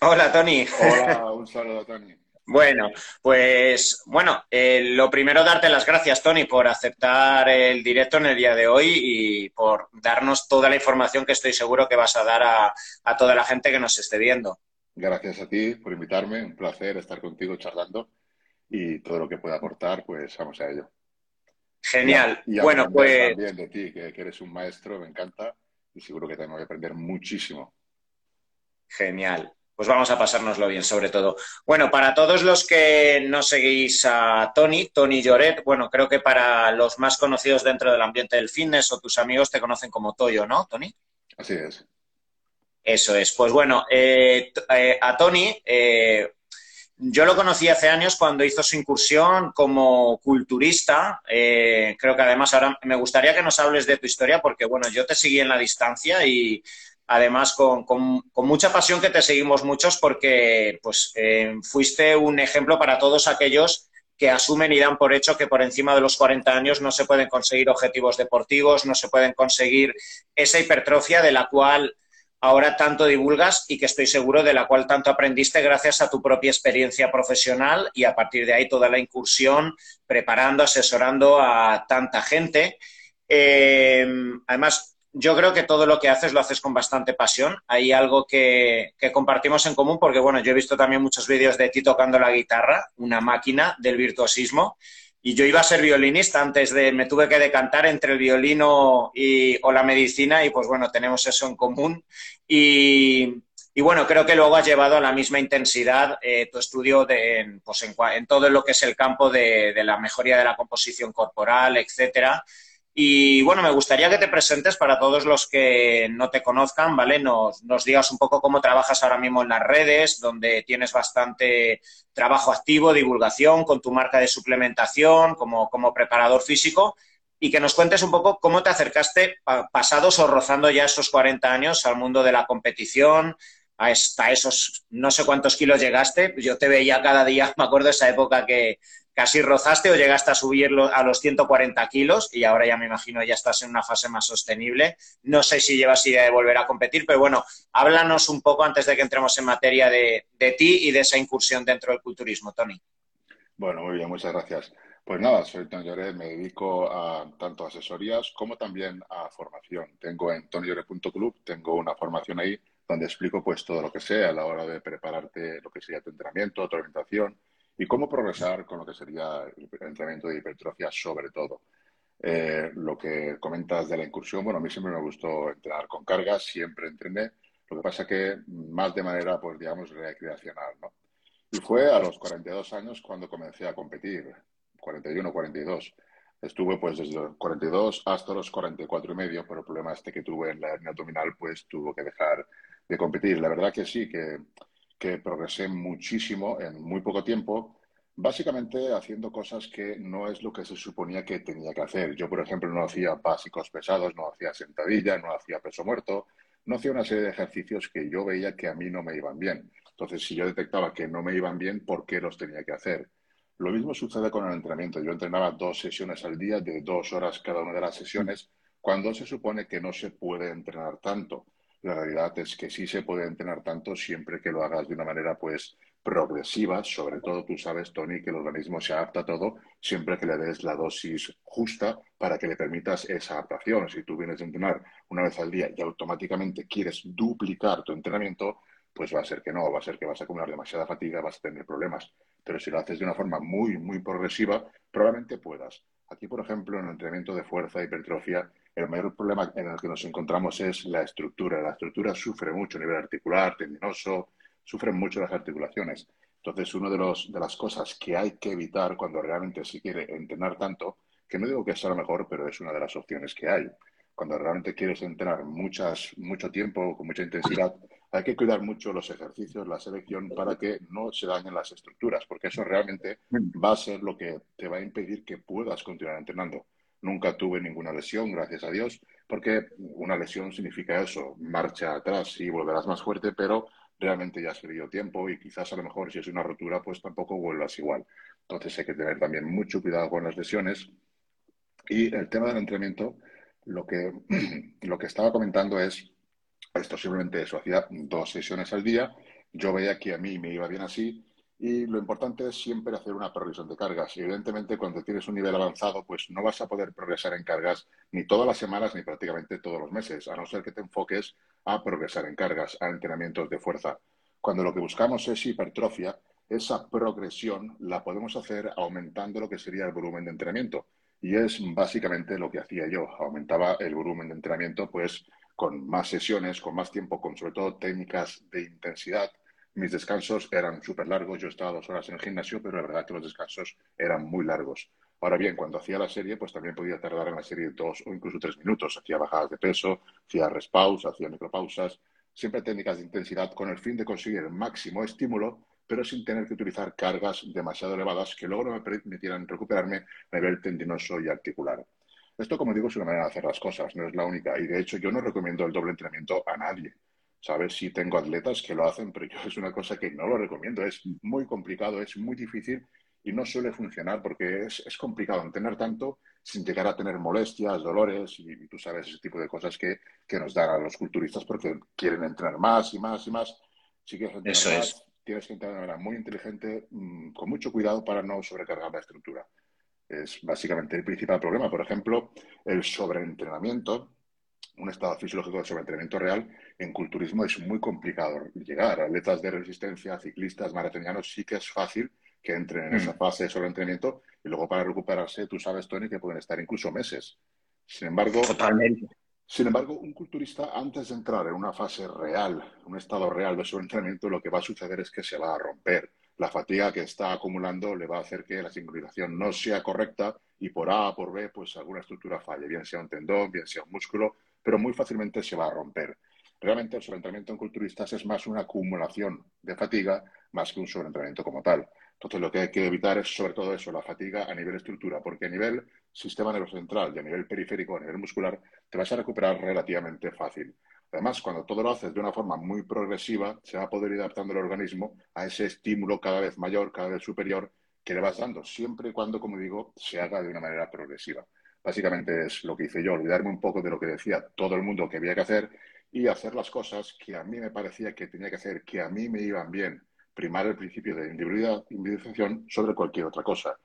Hola, Tony. Hola, un saludo, Tony. Bueno, pues bueno, eh, lo primero darte las gracias, Tony, por aceptar el directo en el día de hoy y por darnos toda la información que estoy seguro que vas a dar a, a toda la gente que nos esté viendo. Gracias a ti por invitarme, un placer estar contigo charlando y todo lo que pueda aportar, pues vamos a ello. Genial. Y, bueno, pues también de ti, que, que eres un maestro, me encanta y seguro que también voy a aprender muchísimo. Genial pues vamos a pasárnoslo bien, sobre todo. Bueno, para todos los que no seguís a Tony, Tony Lloret, bueno, creo que para los más conocidos dentro del ambiente del fitness o tus amigos te conocen como Toyo, ¿no, Tony? Así es. Eso es. Pues bueno, eh, eh, a Tony, eh, yo lo conocí hace años cuando hizo su incursión como culturista. creo que además ahora me gustaría que nos hables de tu historia porque, bueno, yo te seguí en la distancia y además con, mucha pasión que te seguimos muchos porque pues, eh, fuiste un ejemplo para todos aquellos que asumen y dan por hecho que por encima de los 40 años no se pueden conseguir objetivos deportivos, no se pueden conseguir esa hipertrofia de la cual ahora tanto divulgas y que estoy seguro de la cual tanto aprendiste gracias a tu propia experiencia profesional y a partir de ahí toda la incursión preparando, asesorando a tanta gente. Eh, además, yo creo que todo lo que haces lo haces con bastante pasión. Hay algo que, compartimos en común porque, bueno, yo he visto también muchos vídeos de ti tocando la guitarra, una máquina del virtuosismo. Y yo iba a ser violinista antes de, me tuve que decantar entre el violino y, o la medicina y pues bueno, tenemos eso en común. Y, bueno, creo que luego has llevado a la misma intensidad eh, tu estudio de, pues en, todo lo que es el campo de, de la mejoría de la composición corporal, etcétera. Y bueno, me gustaría que te presentes para todos los que no te conozcan, ¿vale? Nos, digas un poco cómo trabajas ahora mismo en las redes, donde tienes bastante trabajo activo, divulgación con tu marca de suplementación como, como preparador físico y que nos cuentes un poco cómo te acercaste pasados o rozando ya esos 40 años al mundo de la competición, hasta esos no sé cuántos kilos llegaste. Yo te veía cada día, me acuerdo de esa época que, casi rozaste o llegaste a subirlo a los 140 kilos y ahora ya me imagino ya estás en una fase más sostenible. No sé si llevas idea de volver a competir, pero bueno, háblanos un poco antes de que entremos en materia de, ti y de esa incursión dentro del culturismo, Tony. Bueno, muy bien, muchas gracias. Pues nada, soy Tony Lloret, me dedico a tanto asesorías como también a formación. Tengo en tonyore.club, tengo una formación ahí donde explico pues todo lo que sea a la hora de prepararte lo que sería tu entrenamiento, tu alimentación, y cómo progresar con lo que sería el entrenamiento de hipertrofia sobre todo. Eh, lo que comentas de la incursión, bueno, a mí siempre me gustó entrenar con cargas, siempre entrené, lo que pasa que más de manera, pues digamos, recreacional, ¿no? Y fue a los 42 años cuando comencé a competir, 41, 42. Estuve pues desde los 42 hasta los 44 y medio, pero el problema este que tuve en la hernia abdominal, pues tuvo que dejar de competir. La verdad que sí, que que progresé muchísimo en muy poco tiempo, básicamente haciendo cosas que no es lo que se suponía que tenía que hacer. Yo, por ejemplo, no hacía básicos pesados, no hacía sentadilla, no hacía peso muerto, no hacía una serie de ejercicios que yo veía que a mí no me iban bien. Entonces, si yo detectaba que no me iban bien, ¿por qué los tenía que hacer? Lo mismo sucede con el entrenamiento. Yo entrenaba dos sesiones al día, de dos horas cada una de las sesiones, cuando se supone que no se puede entrenar tanto. La realidad es que sí se puede entrenar tanto siempre que lo hagas de una manera pues progresiva, sobre todo tú sabes, Tony, que el organismo se adapta a todo siempre que le des la dosis justa para que le permitas esa adaptación. Si tú vienes a entrenar una vez al día y automáticamente quieres duplicar tu entrenamiento, pues va a ser que no, va a ser que vas a acumular demasiada fatiga, vas a tener problemas. Pero si lo haces de una forma muy, muy progresiva, probablemente puedas. Aquí, por ejemplo, en el entrenamiento de fuerza, hipertrofia, el mayor problema en el que nos encontramos es la estructura. La estructura sufre mucho a nivel articular, tendinoso, sufren mucho las articulaciones. Entonces, una de, los, de las cosas que hay que evitar cuando realmente se quiere entrenar tanto, que no digo que sea lo mejor, pero es una de las opciones que hay. Cuando realmente quieres entrenar muchas, mucho tiempo, con mucha intensidad, hay que cuidar mucho los ejercicios, la selección, para que no se dañen las estructuras, porque eso realmente va a ser lo que te va a impedir que puedas continuar entrenando. Nunca tuve ninguna lesión, gracias a Dios, porque una lesión significa eso, marcha atrás y volverás más fuerte, pero realmente ya has perdido tiempo y quizás a lo mejor si es una rotura, pues tampoco vuelvas igual. Entonces hay que tener también mucho cuidado con las lesiones. Y el tema del entrenamiento, lo que, lo que estaba comentando es esto simplemente eso, hacía dos sesiones al día yo veía que a mí me iba bien así y lo importante es siempre hacer una progresión de cargas. Y evidentemente, cuando tienes un nivel avanzado, pues no vas a poder progresar en cargas ni todas las semanas ni prácticamente todos los meses, a no ser que te enfoques a progresar en cargas, a entrenamientos de fuerza. Cuando lo que buscamos es hipertrofia, esa progresión la podemos hacer aumentando lo que sería el volumen de entrenamiento. Y es básicamente lo que hacía yo. Aumentaba el volumen de entrenamiento, pues con más sesiones, con más tiempo, con sobre todo técnicas de intensidad mis descansos eran súper largos. Yo estaba dos horas en el gimnasio, pero la verdad que los descansos eran muy largos. Ahora bien, cuando hacía la serie, pues también podía tardar en la serie dos o incluso tres minutos. Hacía bajadas de peso, hacía respaus, hacía micropausas, siempre técnicas de intensidad con el fin de conseguir el máximo estímulo, pero sin tener que utilizar cargas demasiado elevadas que luego no me permitieran recuperarme a nivel tendinoso y articular. Esto, como digo, es una manera de hacer las cosas, no es la única. Y de hecho, yo no recomiendo el doble entrenamiento a nadie. ¿Sabes? Sí tengo atletas que lo hacen, pero yo es una cosa que no lo recomiendo. Es muy complicado, es muy difícil y no suele funcionar porque es, es complicado entrenar tanto sin llegar a tener molestias, dolores y, tú sabes ese tipo de cosas que, que, nos dan a los culturistas porque quieren entrenar más y más y más. Si quieres entrenar más, tienes que entrenar de manera muy inteligente, mmm, con mucho cuidado para no sobrecargar la estructura. Es básicamente el principal problema. Por ejemplo, el sobreentrenamiento un estado fisiológico de sobreentrenamiento real, en culturismo es muy complicado llegar. Atletas de resistencia, ciclistas, maratonianos, sí que es fácil que entren en esa mm. fase de sobreentrenamiento y luego para recuperarse, tú sabes, Tony, que pueden estar incluso meses. Sin embargo, Totalmente. Sin embargo, un culturista, antes de entrar en una fase real, un estado real de sobreentrenamiento, lo que va a suceder es que se va a romper. La fatiga que está acumulando le va a hacer que la sincronización no sea correcta y por A por B, pues alguna estructura falle, bien sea un tendón, bien sea un músculo, pero muy fácilmente se va a romper. Realmente el sobreentrenamiento en culturistas es más una acumulación de fatiga más que un sobreentrenamiento como tal. Entonces lo que hay que evitar es sobre todo eso, la fatiga a nivel estructura, porque a nivel sistema central y a nivel periférico, a nivel muscular, te vas a recuperar relativamente fácil. Además, cuando todo lo haces de una forma muy progresiva, se va a poder ir adaptando el organismo a ese estímulo cada vez mayor, cada vez superior que le vas dando, siempre y cuando, como digo, se haga de una manera progresiva. Básicamente es lo que hice yo, olvidarme un poco de lo que decía todo el mundo que había que hacer y hacer las cosas que a mí me parecía que tenía que hacer, que a mí me iban bien. Primar el principio de individualización sobre cualquier otra cosa.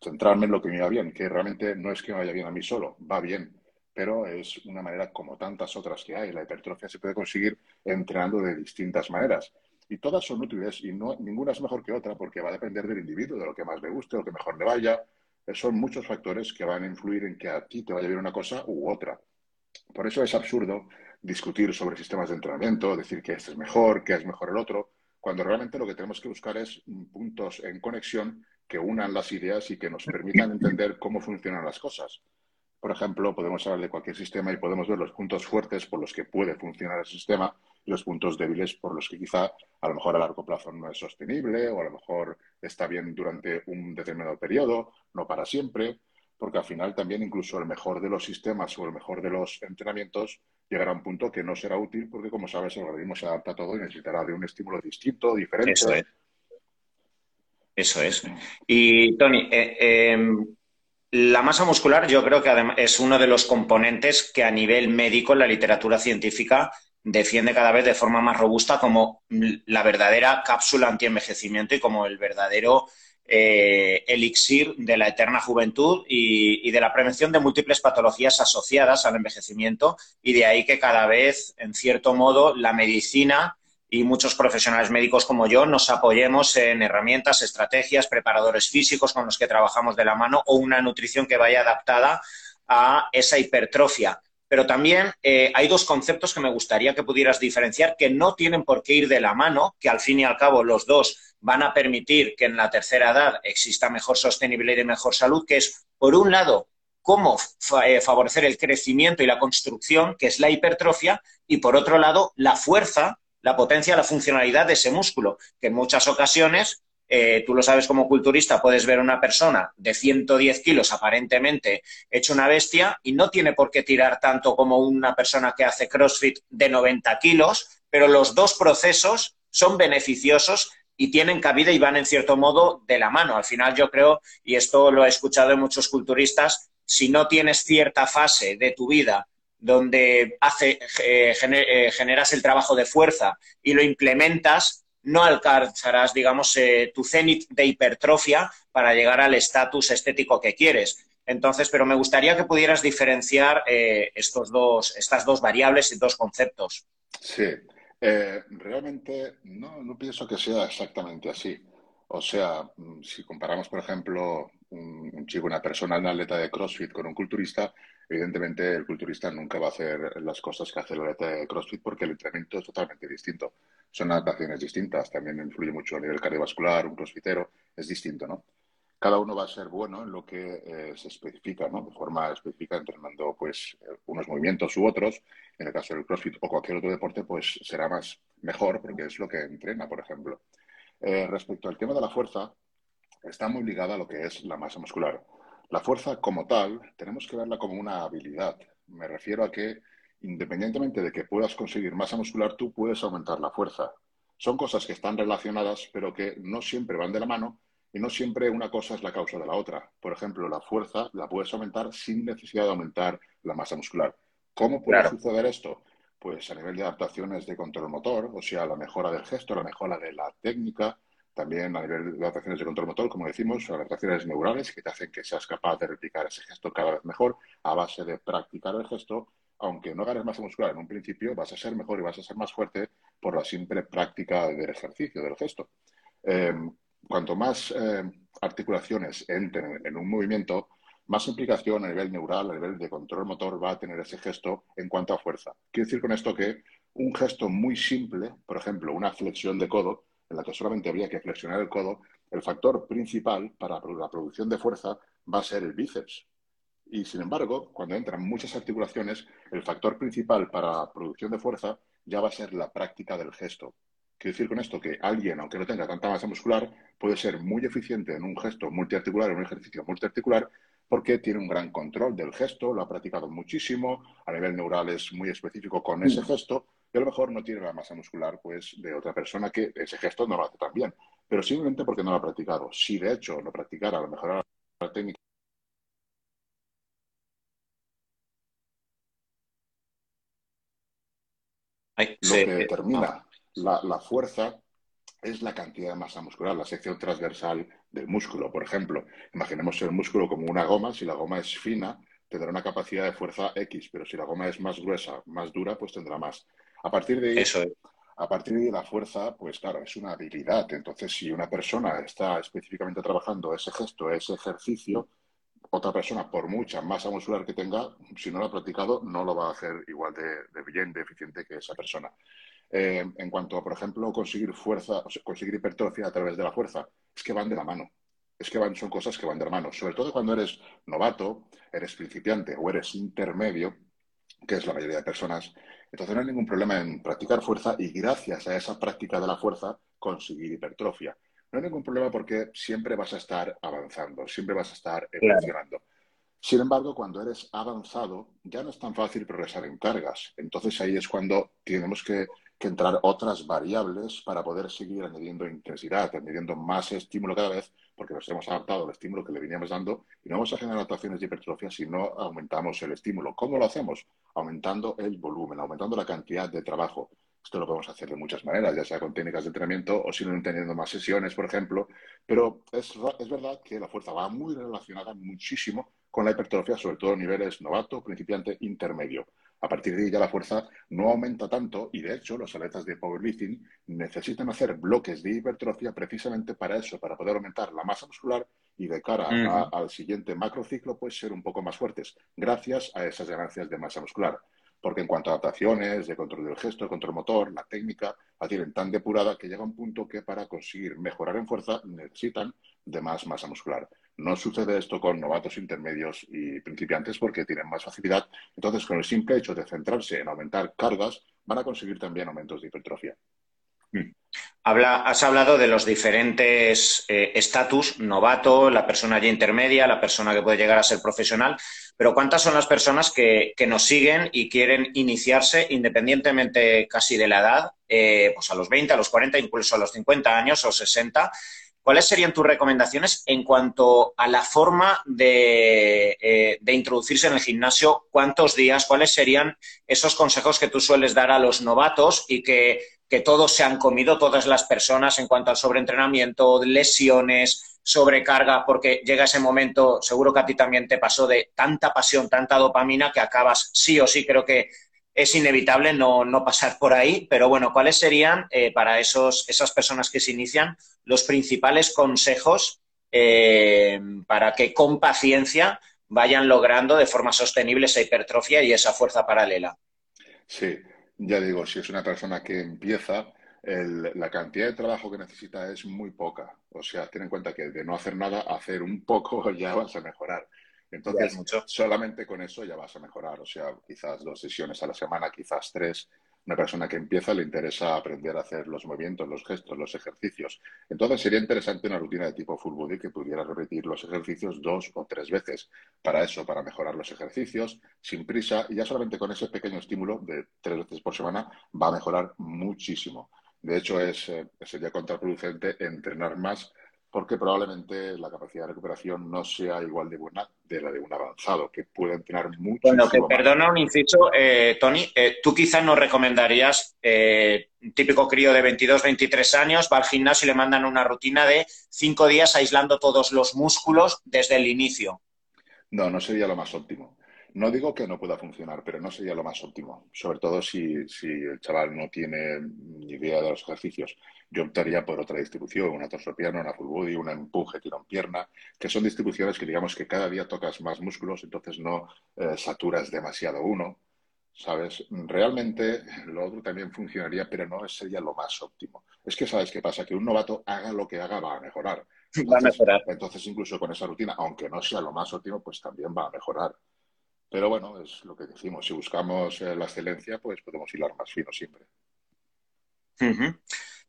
Centrarme en lo que me iba bien, que realmente no es que me vaya bien a mí solo, va bien, pero es una manera como tantas otras que hay. La hipertrofia se puede conseguir entrenando de distintas maneras. Y todas son útiles y no, ninguna es mejor que otra porque va a depender del individuo, de lo que más le guste, lo que mejor le vaya, son muchos factores que van a influir en que a ti te vaya bien una cosa u otra. Por eso es absurdo discutir sobre sistemas de entrenamiento, decir que este es mejor, que es mejor el otro, cuando realmente lo que tenemos que buscar es puntos en conexión que unan las ideas y que nos permitan entender cómo funcionan las cosas. Por ejemplo, podemos hablar de cualquier sistema y podemos ver los puntos fuertes por los que puede funcionar el sistema los puntos débiles por los que quizá a lo mejor a largo plazo no es sostenible o a lo mejor está bien durante un determinado periodo, no para siempre, porque al final también incluso el mejor de los sistemas o el mejor de los entrenamientos llegará a un punto que no será útil porque, como sabes, el organismo se adapta a todo y necesitará de un estímulo distinto, diferente. Eso es. Eso es. Y, Tony, eh, em, la masa muscular yo creo que es uno de los componentes que a nivel médico en la literatura científica defiende cada vez de forma más robusta como la verdadera cápsula antienvejecimiento y como el verdadero eh, elixir de la eterna juventud y, de la prevención de múltiples patologías asociadas al envejecimiento. Y de ahí que cada vez, en cierto modo, la medicina y muchos profesionales médicos como yo nos apoyemos en herramientas, estrategias, preparadores físicos con los que trabajamos de la mano o una nutrición que vaya adaptada a esa hipertrofia. Pero también eh, hay dos conceptos que me gustaría que pudieras diferenciar que no tienen por qué ir de la mano, que al fin y al cabo los dos van a permitir que en la tercera edad exista mejor sostenibilidad y mejor salud, que es, por un lado, cómo eh, favorecer el crecimiento y la construcción, que es la hipertrofia, y por otro lado, la fuerza, la potencia, la funcionalidad de ese músculo, que en muchas ocasiones eh, tú lo sabes como culturista, puedes ver a una persona de 110 kilos aparentemente hecho una bestia y no tiene por qué tirar tanto como una persona que hace CrossFit de 90 kilos, pero los dos procesos son beneficiosos y tienen cabida y van en cierto modo de la mano. Al final yo creo, y esto lo he escuchado de muchos culturistas, si no tienes cierta fase de tu vida donde eh, eh, generas el trabajo de fuerza y lo implementas, no alcanzarás, digamos, eh, tu cenit de hipertrofia para llegar al estatus estético que quieres. Entonces, pero me gustaría que pudieras diferenciar estos dos, estas dos variables y dos conceptos. Sí, realmente no, no, pienso que sea exactamente así. O sea, mm, si comparamos, por ejemplo, un, chico, una persona, un atleta de CrossFit con un culturista, evidentemente el culturista nunca va a hacer las cosas que hace el atleta de CrossFit porque el entrenamiento es totalmente distinto. Son adaptaciones distintas, también influye mucho a nivel cardiovascular, un crossfitero es distinto, ¿no? cada uno va a ser bueno en lo que eh, se especifica, ¿no? De forma específica, entrenando pues unos movimientos u otros. En el caso del CrossFit o cualquier otro deporte, pues será más mejor porque es lo que entrena, por ejemplo. Eh, respecto al tema de la fuerza, está muy ligada a lo que es la masa muscular. La fuerza como tal, tenemos que verla como una habilidad. Me refiero a que independientemente de que puedas conseguir masa muscular, tú puedes aumentar la fuerza. Son cosas que están relacionadas, pero que no siempre van de la mano y no siempre una cosa es la causa de la otra. Por ejemplo, la fuerza la puedes aumentar sin necesidad de aumentar la masa muscular. ¿Cómo puede suceder esto? Pues a nivel de adaptaciones de control motor, o sea, la mejora del gesto, la mejora de la técnica, también a nivel de adaptaciones de control motor, como decimos, adaptaciones neurales que te hacen que seas capaz de replicar ese gesto cada vez mejor a base de practicar el gesto. Aunque no ganes masa muscular en un principio, vas a ser mejor y vas a ser más fuerte por la simple práctica del ejercicio, del gesto. Em, cuanto más eh, articulaciones entren en un movimiento, más implicación a nivel neural, a nivel de control motor va a tener ese gesto en cuanto a fuerza. Quiero decir con esto que un gesto muy simple, por ejemplo, una flexión de codo, en la que solamente habría que flexionar el codo, el factor principal para la producción de fuerza va a ser el bíceps. Y sin embargo, cuando entran muchas articulaciones, el factor principal para la producción de fuerza ya va a ser la práctica del gesto. Quiero decir con esto que alguien, aunque no tenga tanta masa muscular, puede ser muy eficiente en un gesto multiarticular, en un ejercicio multiarticular, porque tiene un gran control del gesto, lo ha practicado muchísimo, a nivel neural es muy específico con ese mm. gesto, y a lo mejor no tiene la masa muscular pues, de otra persona que ese gesto no lo hace tan bien, pero simplemente porque no lo ha practicado. Si de hecho lo practicara, a lo mejor la técnica lo que determina la, fuerza es la cantidad de masa muscular, la sección transversal del músculo. Por ejemplo, imaginemos el músculo como una goma, si la goma es fina, tendrá una capacidad de fuerza X, pero si la goma es más gruesa, más dura, pues tendrá más. A partir de ahí, a partir de la fuerza, pues claro, es una habilidad. Entonces, si una persona está específicamente trabajando ese gesto, ese ejercicio, otra persona, por mucha masa muscular que tenga, si no lo ha practicado, no lo va a hacer igual de, de bien, de eficiente que esa persona. Eh, en cuanto a, por ejemplo, conseguir fuerza, o conseguir hipertrofia a través de la fuerza, es que van de la mano. Es que van, son cosas que van de la mano. Sobre todo cuando eres novato, eres principiante o eres intermedio, que es la mayoría de personas. Entonces no hay ningún problema en practicar fuerza y gracias a esa práctica de la fuerza conseguir hipertrofia. No hay ningún problema porque siempre vas a estar avanzando, siempre vas a estar evolucionando. Sin embargo, cuando eres avanzado, ya no es tan fácil progresar en cargas. Entonces ahí es cuando tenemos que que entrar otras variables para poder seguir añadiendo intensidad, añadiendo más estímulo cada vez, porque nos hemos adaptado al estímulo que le veníamos dando y no vamos a generar adaptaciones de hipertrofia si no aumentamos el estímulo. ¿Cómo lo hacemos? Aumentando el volumen, aumentando la cantidad de trabajo. Esto lo podemos hacer de muchas maneras, ya sea con técnicas de entrenamiento o si no teniendo más sesiones, por ejemplo. Pero es, es verdad que la fuerza va muy relacionada muchísimo con la hipertrofia, sobre todo a niveles novato, principiante, intermedio. A partir de ahí ya la fuerza no aumenta tanto y de hecho los atletas de powerlifting necesitan hacer bloques de hipertrofia precisamente para eso, para poder aumentar la masa muscular y de cara al siguiente macrociclo pues ser un poco más fuertes gracias a esas ganancias de masa muscular. Porque en cuanto a adaptaciones, de control del gesto, de control motor, la técnica la tienen tan depurada que llega un punto que para conseguir mejorar en fuerza necesitan de más masa muscular. No sucede esto con novatos intermedios y principiantes porque tienen más facilidad. Entonces, con el simple hecho de centrarse en aumentar cargas, van a conseguir también aumentos de hipertrofia. Mm. has hablado de los diferentes eh, estatus, novato, la persona ya intermedia, la persona que puede llegar a ser profesional, pero ¿cuántas son las personas que, nos siguen y quieren iniciarse independientemente casi de la edad, eh, pues a los 20, a los 40, incluso a los 50 años o 60? ¿Cuáles serían tus recomendaciones en cuanto a la forma eh, de, introducirse en el gimnasio? ¿Cuántos días? ¿Cuáles serían esos consejos que tú sueles dar a los novatos y que que todos se han comido, todas las personas, en cuanto al sobreentrenamiento, lesiones, sobrecarga, porque llega ese momento, seguro que a ti también te pasó, de tanta pasión, tanta dopamina, que acabas sí o sí, creo que es inevitable no, pasar por ahí, pero bueno, ¿cuáles serían eh, para esos, esas personas que se inician los principales consejos eh, para que con paciencia vayan logrando de forma sostenible esa hipertrofia y esa fuerza paralela? Sí, ya digo, si es una persona que empieza, la cantidad de trabajo que necesita es muy poca. O sea, ten en cuenta que de no hacer nada, hacer un poco ya vas a mejorar. Entonces, solamente con eso ya vas a mejorar. O sea, quizás dos sesiones a la semana, quizás tres. Una persona que empieza le interesa aprender a hacer los movimientos, los gestos, los ejercicios. Entonces, sería interesante una rutina de tipo full body que pudiera repetir los ejercicios dos o tres veces. Para eso, para mejorar los ejercicios, sin prisa, y ya solamente con ese pequeño estímulo de tres veces por semana va a mejorar muchísimo. De hecho, es, eh, sería contraproducente entrenar más porque probablemente la capacidad de recuperación no sea igual de buena de la de un avanzado, que puede entrenar mucho. Bueno, que perdona un inciso, eh, Tony, eh, tú quizás no recomendarías, un típico crío de 22, 23 años, va al gimnasio y le mandan una rutina de cinco días aislando todos los músculos desde el inicio. No, no sería lo más óptimo. No digo que no pueda funcionar, pero no sería lo más óptimo, sobre todo si, si el chaval no tiene ni idea de los ejercicios. Yo optaría por otra distribución, una torsopiano, una full body, una empuje, tirón pierna, que son distribuciones que digamos que cada día tocas más músculos, entonces no eh, saturas demasiado uno, ¿sabes? Realmente lo otro también funcionaría, pero no sería lo más óptimo. Es que, ¿sabes qué pasa? Que un novato haga lo que haga, va a mejorar. va a mejorar. Entonces, incluso con esa rutina, aunque no sea lo más óptimo, pues también va a mejorar. Pero bueno, es lo que decimos. Si buscamos eh, la excelencia, pues podemos hilar más fino siempre.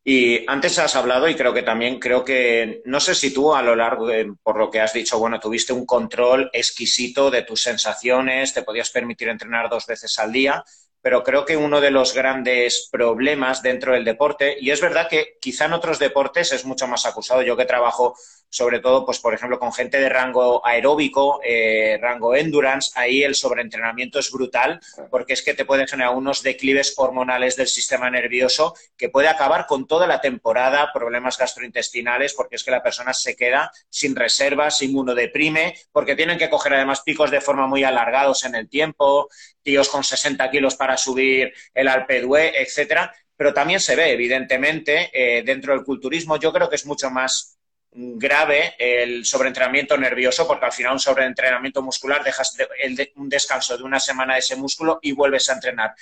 Y antes has hablado, y creo que también, creo que, no sé si tú a lo largo, por lo que has dicho, bueno, tuviste un control exquisito de tus sensaciones, te podías permitir entrenar dos veces al día, pero creo que uno de los grandes problemas dentro del deporte, y es verdad que quizá en otros deportes es mucho más acusado, yo que trabajo sobre todo, pues por ejemplo, con gente de rango aeróbico, eh, rango endurance, ahí el sobreentrenamiento es brutal, porque es que te pueden generar unos declives hormonales del sistema nervioso que puede acabar con toda la temporada, problemas gastrointestinales, porque es que la persona se queda sin reservas, inmunodeprime, porque tienen que coger además picos de forma muy alargados en el tiempo, tíos con 60 kilos para subir el Alpe d'Huez, etcétera. Pero también se ve, evidentemente, eh, dentro del culturismo. Yo creo que es mucho más grave el sobreentrenamiento nervioso, porque al final un sobreentrenamiento muscular dejas un descanso de una semana de ese músculo y vuelves a entrenar.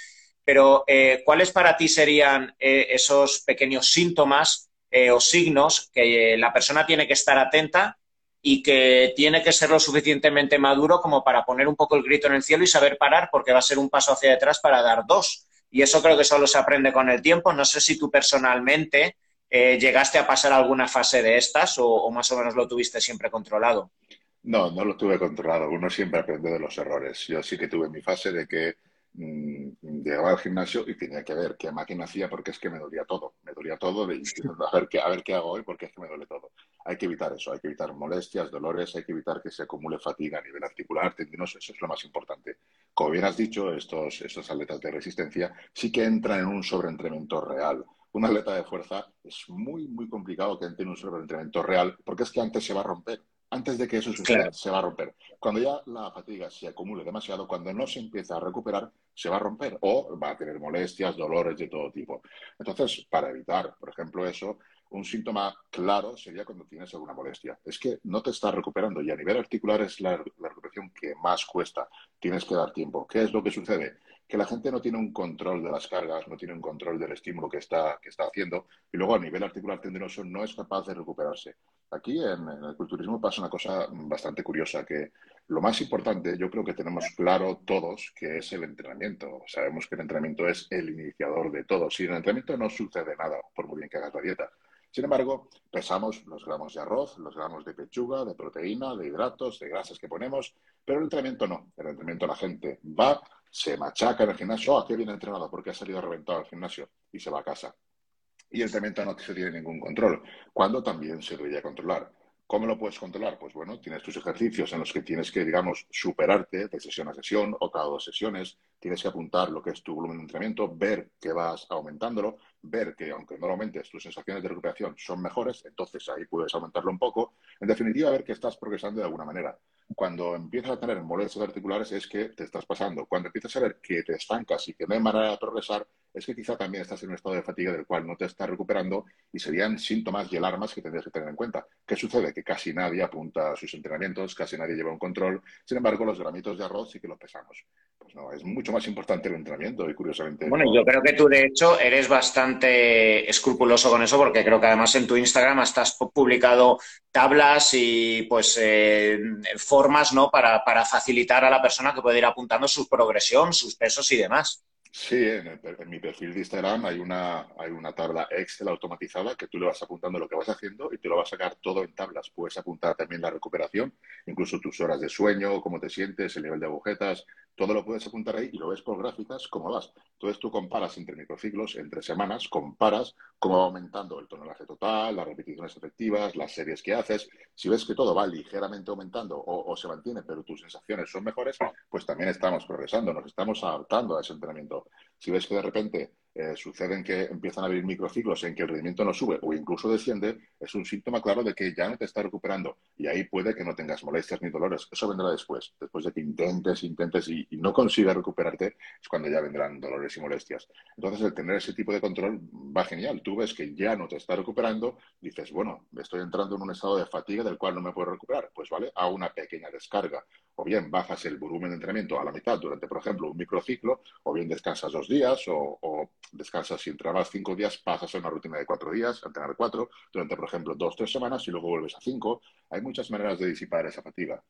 Pero, eh, ¿cuáles para ti serían eh, esos pequeños síntomas eh, o signos que la persona tiene que estar atenta y que tiene que ser lo suficientemente maduro como para poner un poco el grito en el cielo y saber parar, porque va a ser un paso hacia detrás para dar dos? Y eso creo que solo se aprende con el tiempo. No sé si tú personalmente eh, ¿Llegaste a pasar alguna fase de estas o, más o menos lo tuviste siempre controlado? No, no lo tuve controlado. Uno siempre aprende de los errores. Yo sí que tuve mi fase de que mm, llegaba al gimnasio y tenía que ver qué máquina hacía porque es que me dolía todo. Me dolía todo de a ver qué, a ver qué hago hoy porque es que me duele todo. Hay que evitar eso, hay que evitar molestias, dolores, hay que evitar que se acumule fatiga a nivel articular, tendinoso, eso es lo más importante. Como bien has dicho, estos, estos atletas de resistencia sí que entran en un sobreentrenamiento real un atleta de fuerza es muy, muy complicado que entre en un sobreentrenamiento real, porque es que antes se va a romper. Antes de que eso suceda, se va a romper. Cuando ya la fatiga se acumule demasiado, cuando no se empieza a recuperar, se va a romper o va a tener molestias, dolores de todo tipo. Entonces, para evitar, por ejemplo, eso, un síntoma claro sería cuando tienes alguna molestia. Es que no te estás recuperando y a nivel articular es la, la recuperación que más cuesta. Tienes que dar tiempo. ¿Qué es lo que sucede? Que la gente no tiene un control de las cargas, no tiene un control del estímulo que está, que está haciendo y luego a nivel articular tendinoso no es capaz de recuperarse. Aquí en, el culturismo pasa una cosa bastante curiosa, que lo más importante yo creo que tenemos claro todos que es el entrenamiento. Sabemos que el entrenamiento es el iniciador de todo. Sin el entrenamiento no sucede nada, por muy bien que hagas la dieta. Sin embargo, pesamos los gramos de arroz, los gramos de pechuga, de proteína, de hidratos, de grasas que ponemos, pero el entrenamiento no. El entrenamiento la gente va se machaca en el gimnasio, ah, qué bien entrenado porque ha salido reventado al gimnasio y se va a casa. Y el entrenamiento no se tiene ningún control, cuando también se debería controlar. ¿Cómo lo puedes controlar? Pues bueno, tienes tus ejercicios en los que tienes que, digamos, superarte de sesión a sesión o cada dos sesiones. Tienes que apuntar lo que es tu volumen de entrenamiento, ver que vas aumentándolo, ver que aunque normalmente tus sensaciones de recuperación son mejores, entonces ahí puedes aumentarlo un poco. En definitiva, ver que estás progresando de alguna manera. Cuando empiezas a tener molestias articulares es que te estás pasando. Cuando empiezas a ver que te estancas y que no hay manera de progresar, es que quizá también estás en un estado de fatiga del cual no te estás recuperando y serían síntomas y alarmas que tendrías que tener en cuenta. ¿Qué sucede? Que casi nadie apunta a sus entrenamientos, casi nadie lleva un control. Sin embargo, los gramitos de arroz sí que los pesamos. Pues no, es mucho más importante el entrenamiento y curiosamente. Bueno, yo creo que tú de hecho eres bastante escrupuloso con eso porque creo que además en tu Instagram has publicado tablas y pues eh, formas ¿no? Para, para facilitar a la persona que puede ir apuntando su progresión, sus pesos y demás. Sí, en, mi perfil de Instagram hay una, hay una tabla Excel automatizada que tú le vas apuntando lo que vas haciendo y te lo vas a sacar todo en tablas. Puedes apuntar también la recuperación, incluso tus horas de sueño, cómo te sientes, el nivel de agujetas, todo lo puedes apuntar ahí y lo ves por gráficas cómo vas. Entonces tú comparas entre microciclos, entre semanas, comparas cómo va aumentando el tonelaje total, las repeticiones efectivas, las series que haces. Si ves que todo va ligeramente aumentando o, se mantiene, pero tus sensaciones son mejores, pues también estamos progresando, nos estamos adaptando a ese entrenamiento. Si ves que de repente eh, suceden que empiezan a haber microciclos en que el rendimiento no sube o incluso desciende, es un síntoma claro de que ya no te está recuperando y ahí puede que no tengas molestias ni dolores. Eso vendrá después. Después de que intentes, intentes y, no consigas recuperarte, es cuando ya vendrán dolores y molestias. Entonces, el tener ese tipo de control va genial. Tú ves que ya no te está recuperando, dices, bueno, estoy entrando en un estado de fatiga del cual no me puedo recuperar. Pues vale, a una pequeña descarga. O bien bajas el volumen de entrenamiento a la mitad durante, por ejemplo, un microciclo, o bien descansas dos días, o descansas y entrenabas cinco días, pasas a una rutina de cuatro días, a entrenar cuatro, durante, por ejemplo, dos, tres semanas y luego vuelves a cinco. Hay muchas maneras de disipar esa fatiga.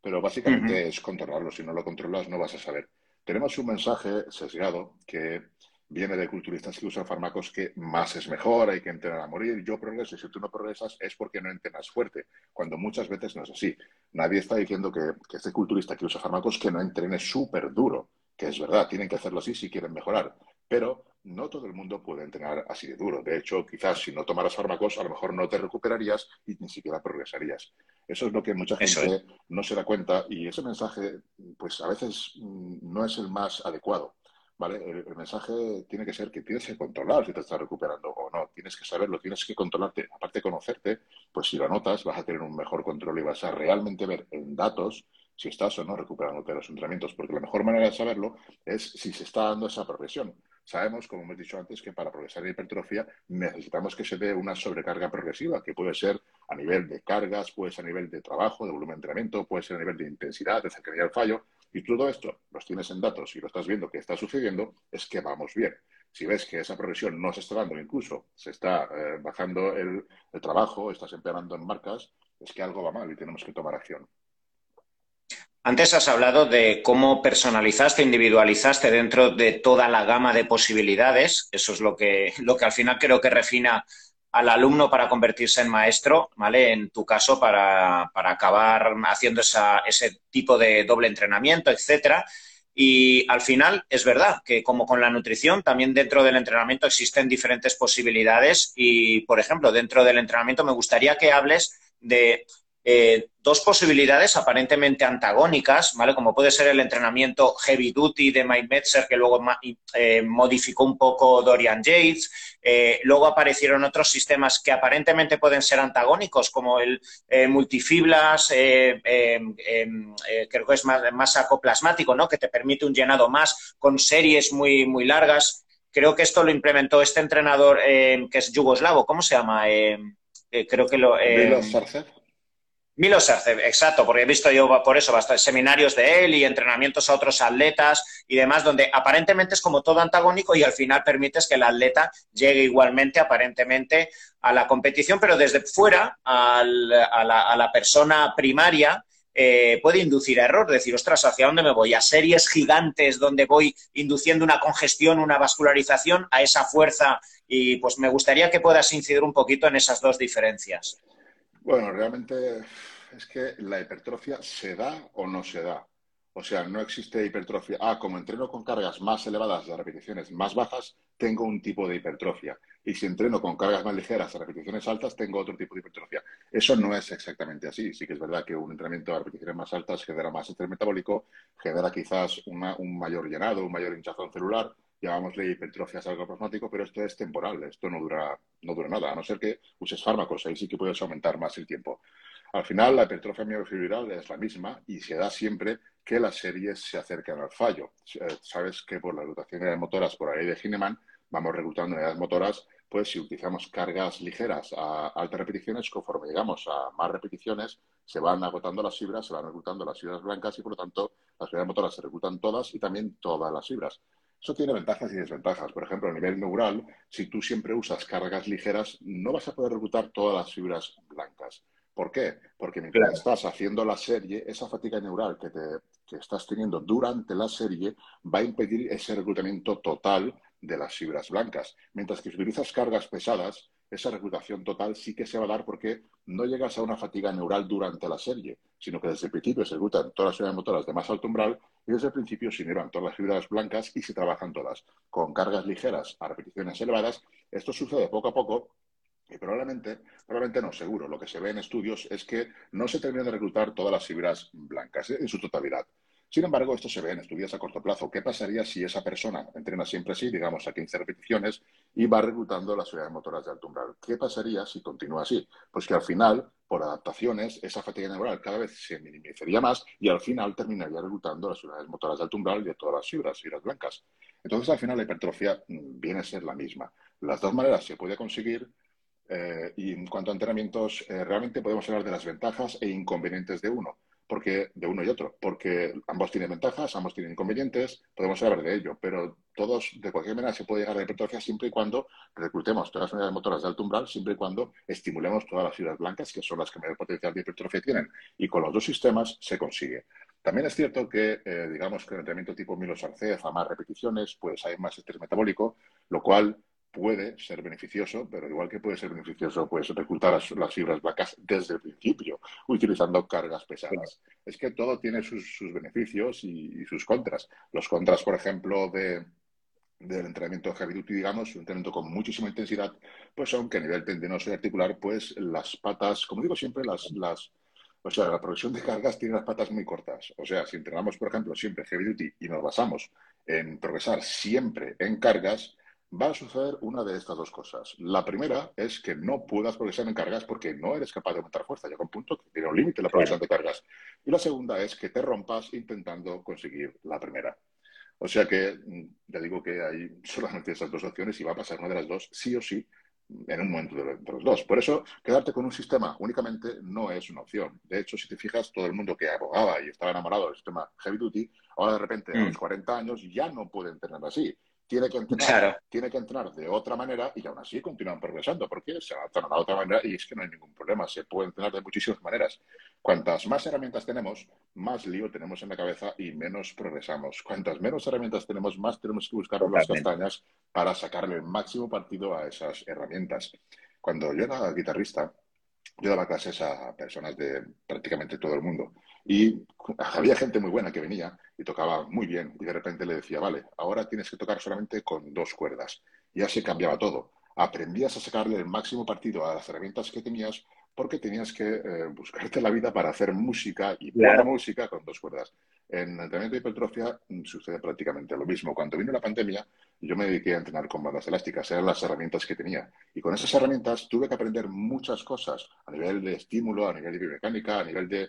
Pero básicamente es controlarlo. Si no lo controlas, no vas a saber. Tenemos un mensaje sesgado que viene de culturistas que usan fármacos que más es mejor, hay que entrenar a morir, yo progreso y si tú no progresas es porque no entrenas fuerte, cuando muchas veces no es así. Nadie está diciendo que, que este culturista que usa fármacos que no entrene súper duro, que es verdad, tienen que hacerlo así si quieren mejorar. Pero no todo el mundo puede entrenar así de duro. De hecho, quizás si no tomaras fármacos, a lo mejor no te recuperarías y ni siquiera progresarías. Eso es lo que mucha gente no se da cuenta y ese mensaje, pues a veces mm, no es el más adecuado. ¿Vale? El, el, mensaje tiene que ser que tienes que controlar si te estás recuperando o no. Tienes que saberlo, tienes que controlarte. Aparte de conocerte, pues si lo anotas, vas a tener un mejor control y vas a realmente ver en datos si estás o no recuperándote de los entrenamientos. Porque la mejor manera de saberlo es si se está dando esa progresión. Sabemos, como hemos dicho antes, que para progresar en hipertrofia necesitamos que se dé una sobrecarga progresiva, que puede ser a nivel de cargas, puede ser a nivel de trabajo, de volumen de entrenamiento, puede ser a nivel de intensidad, de cercanía al fallo. Y todo esto los tienes en datos y lo estás viendo que está sucediendo, es que vamos bien. Si ves que esa progresión no se está dando, incluso se está eh, bajando el, el trabajo, estás empeorando en marcas, es que algo va mal y tenemos que tomar acción. Antes has hablado de cómo personalizaste, individualizaste dentro de toda la gama de posibilidades. Eso es lo que, lo que al final creo que refina al alumno para convertirse en maestro, ¿vale? En tu caso, para, para acabar haciendo esa, ese tipo de doble entrenamiento, etcétera. Y al final es verdad que como con la nutrición, también dentro del entrenamiento existen diferentes posibilidades. Y, por ejemplo, dentro del entrenamiento me gustaría que hables de eh, dos posibilidades aparentemente antagónicas, ¿vale? Como puede ser el entrenamiento heavy duty de Mike Metzer, que luego eh, modificó un poco Dorian Yates. Eh, luego aparecieron otros sistemas que aparentemente pueden ser antagónicos, como el multifiblas, em, em, creo que es más, más acoplasmático, ¿no? Que te permite un llenado más con series muy, muy largas. Creo que esto lo implementó este entrenador que es yugoslavo. ¿Cómo se llama? creo que lo. Milo Sercev, exacto, porque he visto yo por eso bastantes seminarios de él y entrenamientos a otros atletas y demás, donde aparentemente es como todo antagónico y al final permites que el atleta llegue igualmente, aparentemente, a la competición, pero desde fuera, a, la, persona primaria, eh, puede inducir a error, decir, ostras, ¿hacia dónde me voy? ¿A series gigantes donde voy induciendo una congestión, una vascularización, a esa fuerza? Y pues me gustaría que puedas incidir un poquito en esas dos diferencias. Bueno, realmente es que la hipertrofia se da o no se da. O sea, no existe hipertrofia. Ah, como entreno con cargas más elevadas de repeticiones más bajas, tengo un tipo de hipertrofia. Y si entreno con cargas más ligeras de repeticiones altas, tengo otro tipo de hipertrofia. Eso no es exactamente así. Sí que es verdad que un entrenamiento a repeticiones más altas genera más estrés metabólico, genera quizás un mayor llenado, un mayor hinchazón celular, llamámosle hipertrofia sarcoplasmático, pero esto es temporal, esto no dura, no dura nada, a no ser que uses fármacos, ahí sí que puedes aumentar más el tiempo. Al final, la hipertrofia miofibral es la misma y se da siempre que las series se acercan al fallo. Eh, sabes que por la rotación de motoras por ahí de Hinemann vamos reclutando unidades motoras, pues si utilizamos cargas ligeras a altas repeticiones, conforme llegamos a más repeticiones, se van agotando las fibras, se van reclutando las fibras blancas y por lo tanto las unidades motoras se reclutan todas y también todas las fibras. Eso tiene ventajas y desventajas. Por ejemplo, a nivel neural, si tú siempre usas cargas ligeras, no vas a poder reclutar todas las fibras blancas. ¿Por qué? Porque mientras estás haciendo la serie, esa fatiga neural que, te, que estás teniendo durante la serie va a impedir ese reclutamiento total de las fibras blancas. Mientras que si utilizas cargas pesadas, esa reclutación total sí que se va a dar porque no llegas a una fatiga neural durante la serie, sino que desde el principio se reclutan todas las fibras motoras de más alto umbral y desde el principio se inhiban todas las fibras blancas y se trabajan todas. Con cargas ligeras a repeticiones elevadas, esto sucede poco a poco y probablemente, probablemente no, seguro, lo que se ve en estudios es que no se terminan de reclutar todas las fibras blancas en su totalidad. Sin embargo, esto se ve en estudios a corto plazo. ¿Qué pasaría si esa persona entrena siempre así, digamos a 15 repeticiones, y va reclutando las unidades motoras de alto? ¿Qué pasaría si continúa así? Pues que al final, por adaptaciones, esa fatiga neural cada vez se minimizaría más y al final terminaría reclutando las unidades motoras de alto umbral de todas las fibras, fibras blancas. Entonces, al final, la hipertrofia mm, viene a ser la misma. Las dos maneras se puede conseguir eh, y en cuanto a entrenamientos, eh, realmente podemos hablar de las ventajas e inconvenientes de uno, porque de uno y otro, porque ambos tienen ventajas, ambos tienen inconvenientes, podemos hablar de ello, pero todos, de cualquier manera, se puede llegar a la hipertrofia siempre y cuando reclutemos todas las unidades motoras de alto umbral, siempre y cuando estimulemos todas las fibras blancas, que son las que mayor potencial de hipertrofia tienen, y con los dos sistemas se consigue. También es cierto que, eh, digamos que el entrenamiento tipo Milo Sarcef a más repeticiones, pues hay más estrés metabólico, lo cual puede ser beneficioso, pero igual que puede ser beneficioso, pues reclutar las, fibras blancas desde el principio, utilizando cargas pesadas. Es que todo tiene sus, beneficios y, sus contras. Los contras, por ejemplo, de, del entrenamiento heavy duty, digamos, un entrenamiento con muchísima intensidad, pues son que a nivel tendinoso y articular, pues las patas, como digo siempre, las, las o sea, la progresión de cargas tiene las patas muy cortas. O sea, si entrenamos, por ejemplo, siempre heavy duty y nos basamos en progresar siempre en cargas, va a suceder una de estas dos cosas. La primera es que no puedas progresar en cargas porque no eres capaz de aumentar fuerza. Llega un punto que tiene un límite la progresión de cargas. Y la segunda es que te rompas intentando conseguir la primera. O sea que mm, ya digo que hay solamente esas dos opciones y va a pasar una de las dos sí o sí en un momento de, los dos. Por eso, quedarte con un sistema únicamente no es una opción. De hecho, si te fijas, todo el mundo que abogaba y estaba enamorado del sistema heavy duty, ahora de repente a los 40 mm. años ya no pueden tener así tiene que entrenar, tiene que entrenar de otra manera y aún así continúan progresando porque se entrenar de otra manera y es que no hay ningún problema, se puede entrenar de muchísimas maneras. Cuantas más herramientas tenemos, más lío tenemos en la cabeza y menos progresamos. Cuantas menos herramientas tenemos, más tenemos que buscar las castañas para sacarle el máximo partido a esas herramientas. Cuando yo era guitarrista, yo daba clases a personas de prácticamente todo el mundo y había gente muy buena que venía y tocaba muy bien y de repente le decía, vale, ahora tienes que tocar solamente con dos cuerdas. Y ya se cambiaba todo. Aprendías a sacarle el máximo partido a las herramientas que tenías porque tenías que eh, buscarte la vida para hacer música y buena música con dos cuerdas. En entrenamiento de hipertrofia sucede prácticamente lo mismo. Cuando vino la pandemia, yo me dediqué a entrenar con bandas elásticas, eran las herramientas que tenía. Y con esas herramientas tuve que aprender muchas cosas a nivel de estímulo, a nivel de biomecánica, a nivel de,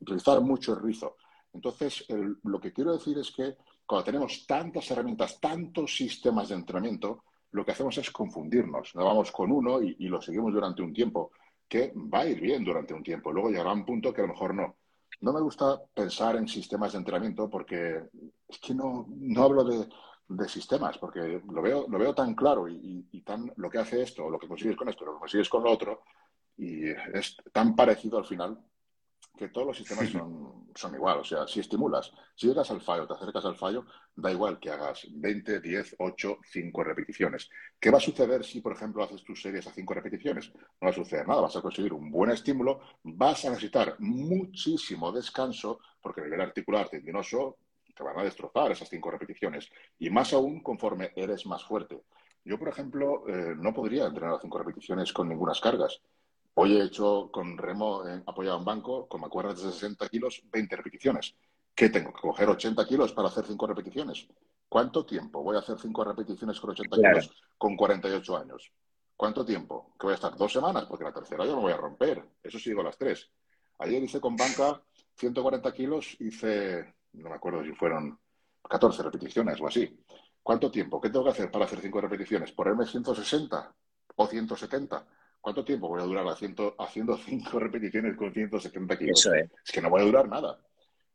utilizar mucho el rizo. Entonces, lo que quiero decir es que cuando tenemos tantas herramientas, tantos sistemas de entrenamiento, lo que hacemos es confundirnos. Nos vamos con uno y, lo seguimos durante un tiempo que va a ir bien durante un tiempo. Luego llegará un punto que a lo mejor no. No me gusta pensar en sistemas de entrenamiento porque es que no, no hablo de, de, sistemas, porque lo veo, lo veo tan claro y, y, tan lo que hace esto, lo que consigues con esto, lo que consigues con lo otro, y es tan parecido al final que todos los sistemas son, son igual. O sea, si estimulas, si llegas al fallo, te acercas al fallo, da igual que hagas 20, 10, 8, 5 repeticiones. ¿Qué va a suceder si, por ejemplo, haces tus series a 5 repeticiones? No va a suceder nada, vas a conseguir un buen estímulo, vas a necesitar muchísimo descanso, porque a nivel articular tendinoso te van a destrozar esas 5 repeticiones. Y más aún conforme eres más fuerte. Yo, por ejemplo, eh, no podría entrenar a 5 repeticiones con ninguna cargas. Hoy he hecho con remo apoyado en banco, con mancuernas de 60 kilos, 20 repeticiones. ¿Qué tengo? ¿Que coger 80 kilos para hacer 5 repeticiones? ¿Cuánto tiempo voy a hacer cinco repeticiones con 80 kilos con 48 años? ¿Cuánto tiempo? ¿Que voy a estar? ¿Dos semanas? Porque la tercera ya me voy a romper. Eso sí digo las tres. Ayer hice con banca 140 kilos, hice, no me acuerdo si fueron 14 repeticiones o así. ¿Cuánto tiempo? ¿Qué tengo que hacer para hacer cinco repeticiones? ¿Ponerme 160 o 170? ¿Cuánto tiempo voy a durar haciendo, haciendo cinco repeticiones con 170 kilos? Eso es. es que no voy a durar nada.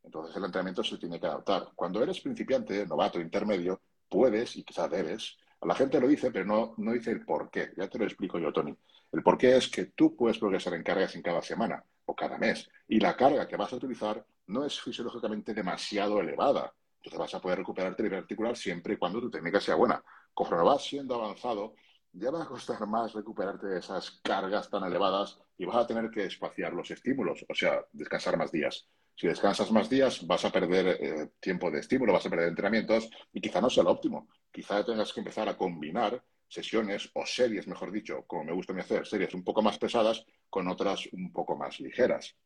Entonces el entrenamiento se tiene que adaptar. Cuando eres principiante, novato, intermedio, puedes y quizá debes. La gente lo dice, pero no, no dice el por qué. Ya te lo explico yo, Tony. El por qué es que tú puedes progresar en cargas en cada semana o cada mes. Y la carga que vas a utilizar no es fisiológicamente demasiado elevada. Entonces vas a poder recuperarte nivel articular siempre y cuando tu técnica sea buena. Conforme vas siendo avanzado, ya va a costar más recuperarte de esas cargas tan elevadas y vas a tener que espaciar los estímulos, o sea, descansar más días. Si descansas más días, vas a perder eh, tiempo de estímulo, vas a perder entrenamientos y quizá no sea lo óptimo. Quizá tengas que empezar a combinar sesiones o series, mejor dicho, como me gusta a mí hacer, series un poco más pesadas con otras un poco más ligeras.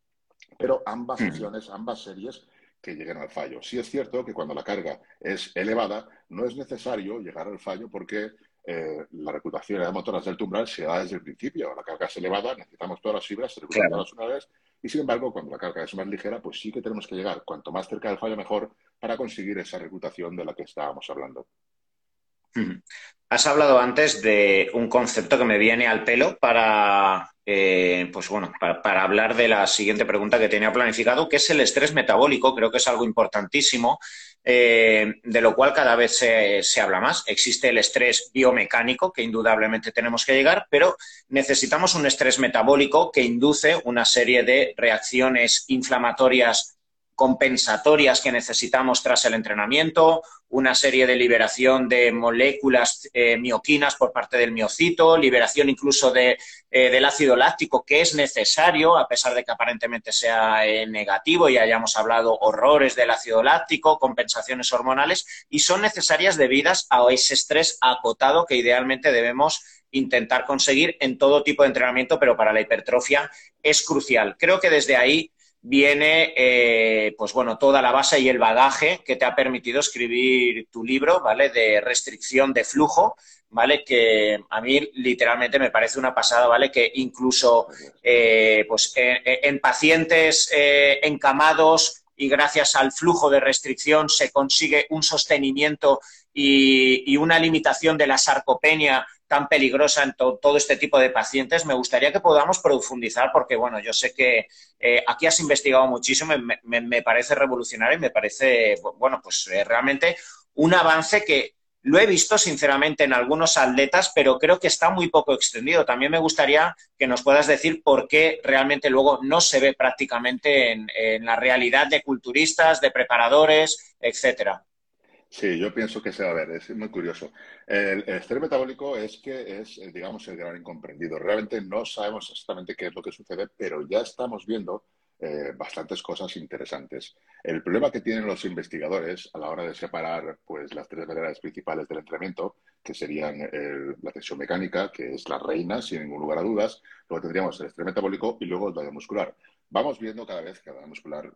Pero ambas sesiones, ambas series que lleguen al fallo. Sí es cierto que cuando la carga es elevada, no es necesario llegar al fallo porque eh, la reclutación de motoras del umbral se da desde el principio. La carga es elevada, necesitamos todas las fibras, se reclutan todas una vez, y sin embargo, cuando la carga es más ligera, pues sí que tenemos que llegar cuanto más cerca del fallo mejor para conseguir esa reclutación de la que estábamos hablando. Has hablado antes de un concepto que me viene al pelo para, eh, pues bueno, para, hablar de la siguiente pregunta que tenía planificado, que es el estrés metabólico. Creo que es algo importantísimo, eh, de lo cual cada vez se, se, habla más. Existe el estrés biomecánico, que indudablemente tenemos que llegar, pero necesitamos un estrés metabólico que induce una serie de reacciones inflamatorias compensatorias que necesitamos tras el entrenamiento, una serie de liberación de moléculas eh, mioquinas por parte del miocito, liberación incluso de, eh, del ácido láctico que es necesario, a pesar de que aparentemente sea eh, negativo y hayamos hablado horrores del ácido láctico, compensaciones hormonales, y son necesarias debidas a ese estrés acotado que idealmente debemos intentar conseguir en todo tipo de entrenamiento, pero para la hipertrofia es crucial. Creo que desde ahí viene, eh, pues bueno, toda la base y el bagaje que te ha permitido escribir tu libro, ¿vale? De restricción de flujo, ¿vale? Que a mí literalmente me parece una pasada, ¿vale? Que incluso, eh, pues en pacientes eh, encamados y gracias al flujo de restricción se consigue un sostenimiento y una limitación de la sarcopenia tan peligrosa en todo este tipo de pacientes. Me gustaría que podamos profundizar porque, bueno, yo sé que eh, aquí has investigado muchísimo, me, me, parece revolucionario y me parece, bueno, pues eh, realmente un avance que lo he visto sinceramente en algunos atletas, pero creo que está muy poco extendido. También me gustaría que nos puedas decir por qué realmente luego no se ve prácticamente en, en la realidad de culturistas, de preparadores, etcétera. Sí, yo pienso que se va a ver, es muy curioso. El, estrés metabólico es que es, eh, digamos, el gran incomprendido. Realmente no sabemos exactamente qué es lo que sucede, pero ya estamos viendo eh, bastantes cosas interesantes. El problema que tienen los investigadores a la hora de separar pues, las tres variables principales del entrenamiento, que serían la tensión mecánica, que es la reina, sin ningún lugar a dudas, luego tendríamos el estrés metabólico y luego el daño muscular vamos viendo cada vez que la muscular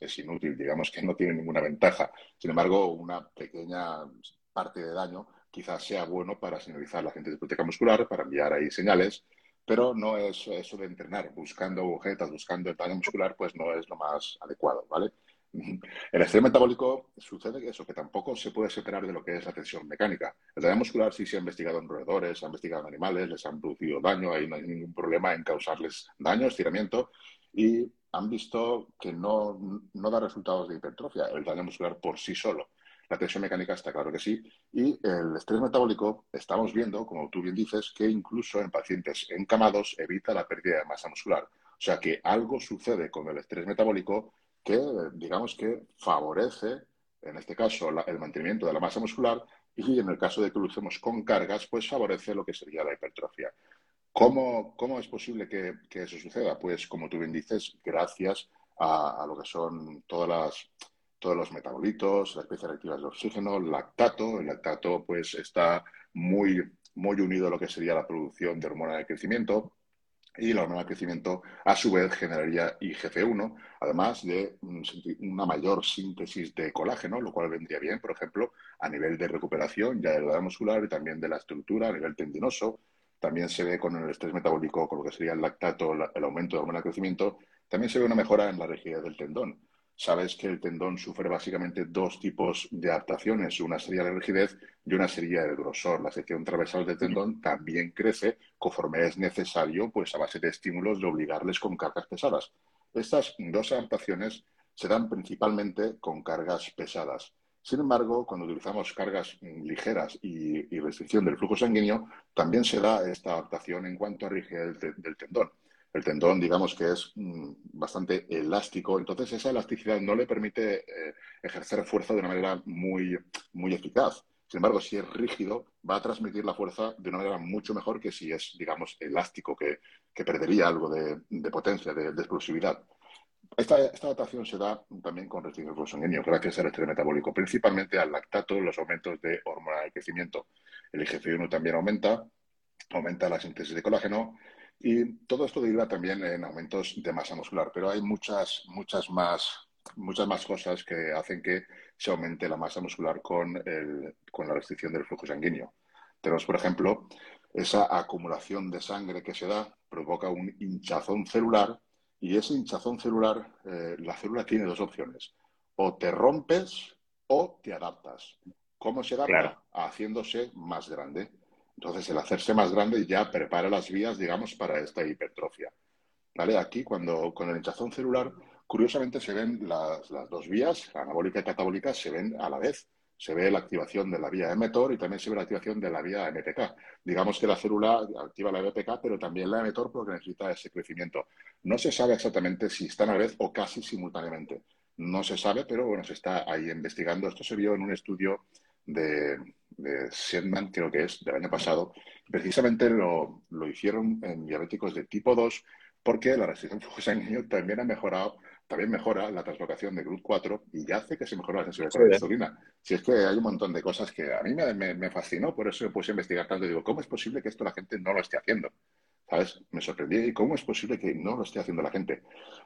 es, inútil, digamos que no tiene ninguna ventaja. Sin embargo, una pequeña parte de daño quizás sea bueno para señalizar la gente de biblioteca muscular, para enviar ahí señales, pero no es eso de entrenar buscando agujetas, buscando el daño muscular, pues no es lo más adecuado, ¿vale? El estrés metabólico sucede eso, que tampoco se puede separar de lo que es la tensión mecánica. El daño muscular sí se ha investigado en roedores, se ha investigado en animales, les han producido daño, ahí no hay ningún problema en causarles daño, estiramiento, y han visto que no, da resultados de hipertrofia el daño muscular por sí solo. La tensión mecánica está claro que sí. Y el estrés metabólico, estamos viendo, como tú bien dices, que incluso en pacientes encamados evita la pérdida de masa muscular. O sea que algo sucede con el estrés metabólico que, digamos que favorece, en este caso, el mantenimiento de la masa muscular y en el caso de que lo usemos con cargas, pues favorece lo que sería la hipertrofia. ¿Cómo, ¿Cómo, es posible que, eso suceda? Pues, como tú bien dices, gracias a, lo que son todas las, todos los metabolitos, las especies reactivas de oxígeno, el lactato. El lactato, pues, está muy, muy unido a lo que sería la producción de hormona de crecimiento. y la hormona de crecimiento a su vez generaría IGF-1, además de una mayor síntesis de colágeno, lo cual vendría bien, por ejemplo, a nivel de recuperación ya de la muscular y también de la estructura a nivel tendinoso. También se ve con el estrés metabólico, con lo que sería el lactato, el aumento de hormona de crecimiento, también se ve una mejora en la rigidez del tendón. Sabes que el tendón sufre básicamente dos tipos de adaptaciones. Una sería la rigidez y una sería el grosor. La sección transversal del tendón también crece conforme es necesario, pues a base de estímulos de obligarles con cargas pesadas. Estas dos adaptaciones se dan principalmente con cargas pesadas. Sin embargo, cuando utilizamos cargas ligeras y, restricción del flujo sanguíneo, también se da esta adaptación en cuanto a rigidez del tendón el tendón, digamos que es mm, bastante elástico, entonces esa elasticidad no le permite eh, ejercer fuerza de una manera muy, muy eficaz. Sin embargo, si es rígido, va a transmitir la fuerza de una manera mucho mejor que si es, digamos, elástico, que, perdería algo de, potencia, de, explosividad. Esta, adaptación se da también con restricción sanguíneo, gracias al estrés metabólico, principalmente al lactato, los aumentos de hormona de crecimiento. El IGF-1 también aumenta, aumenta la síntesis de colágeno y todo esto deriva también en aumentos de masa muscular, pero hay muchas, muchas más, muchas más cosas que hacen que se aumente la masa muscular con, con la restricción del flujo sanguíneo. Tenemos, por ejemplo, esa acumulación de sangre que se da provoca un hinchazón celular y ese hinchazón celular, eh, la célula tiene dos opciones. O te rompes o te adaptas. ¿Cómo se adapta? Haciéndose más grande. Entonces, el hacerse más grande ya prepara las vías, digamos, para esta hipertrofia. ¿Vale? Aquí, cuando con el hinchazón celular, curiosamente se ven las, dos vías, anabólica y catabólica, se ven a la vez. Se ve la activación de la vía mTOR y también se ve la activación de la vía MPK. Digamos que la célula activa la MPK, pero también la mTOR porque necesita ese crecimiento. No se sabe exactamente si están a la vez o casi simultáneamente. No se sabe, pero bueno, se está ahí investigando. Esto se vio en un estudio de, de creo que es, del año pasado. Precisamente lo, lo hicieron en diabéticos de tipo 2 porque la flujo sanguíneo también ha mejorado, también mejora la translocación de GLUT4 y ya hace que se mejore la sensibilidad a la insulina. Si es que hay un montón de cosas que a mí me, me, fascinó, por eso me puse a investigar tanto y digo, ¿cómo es posible que esto la gente no lo esté haciendo? ¿Sabes? Me sorprendí. ¿Y cómo es posible que no lo esté haciendo la gente?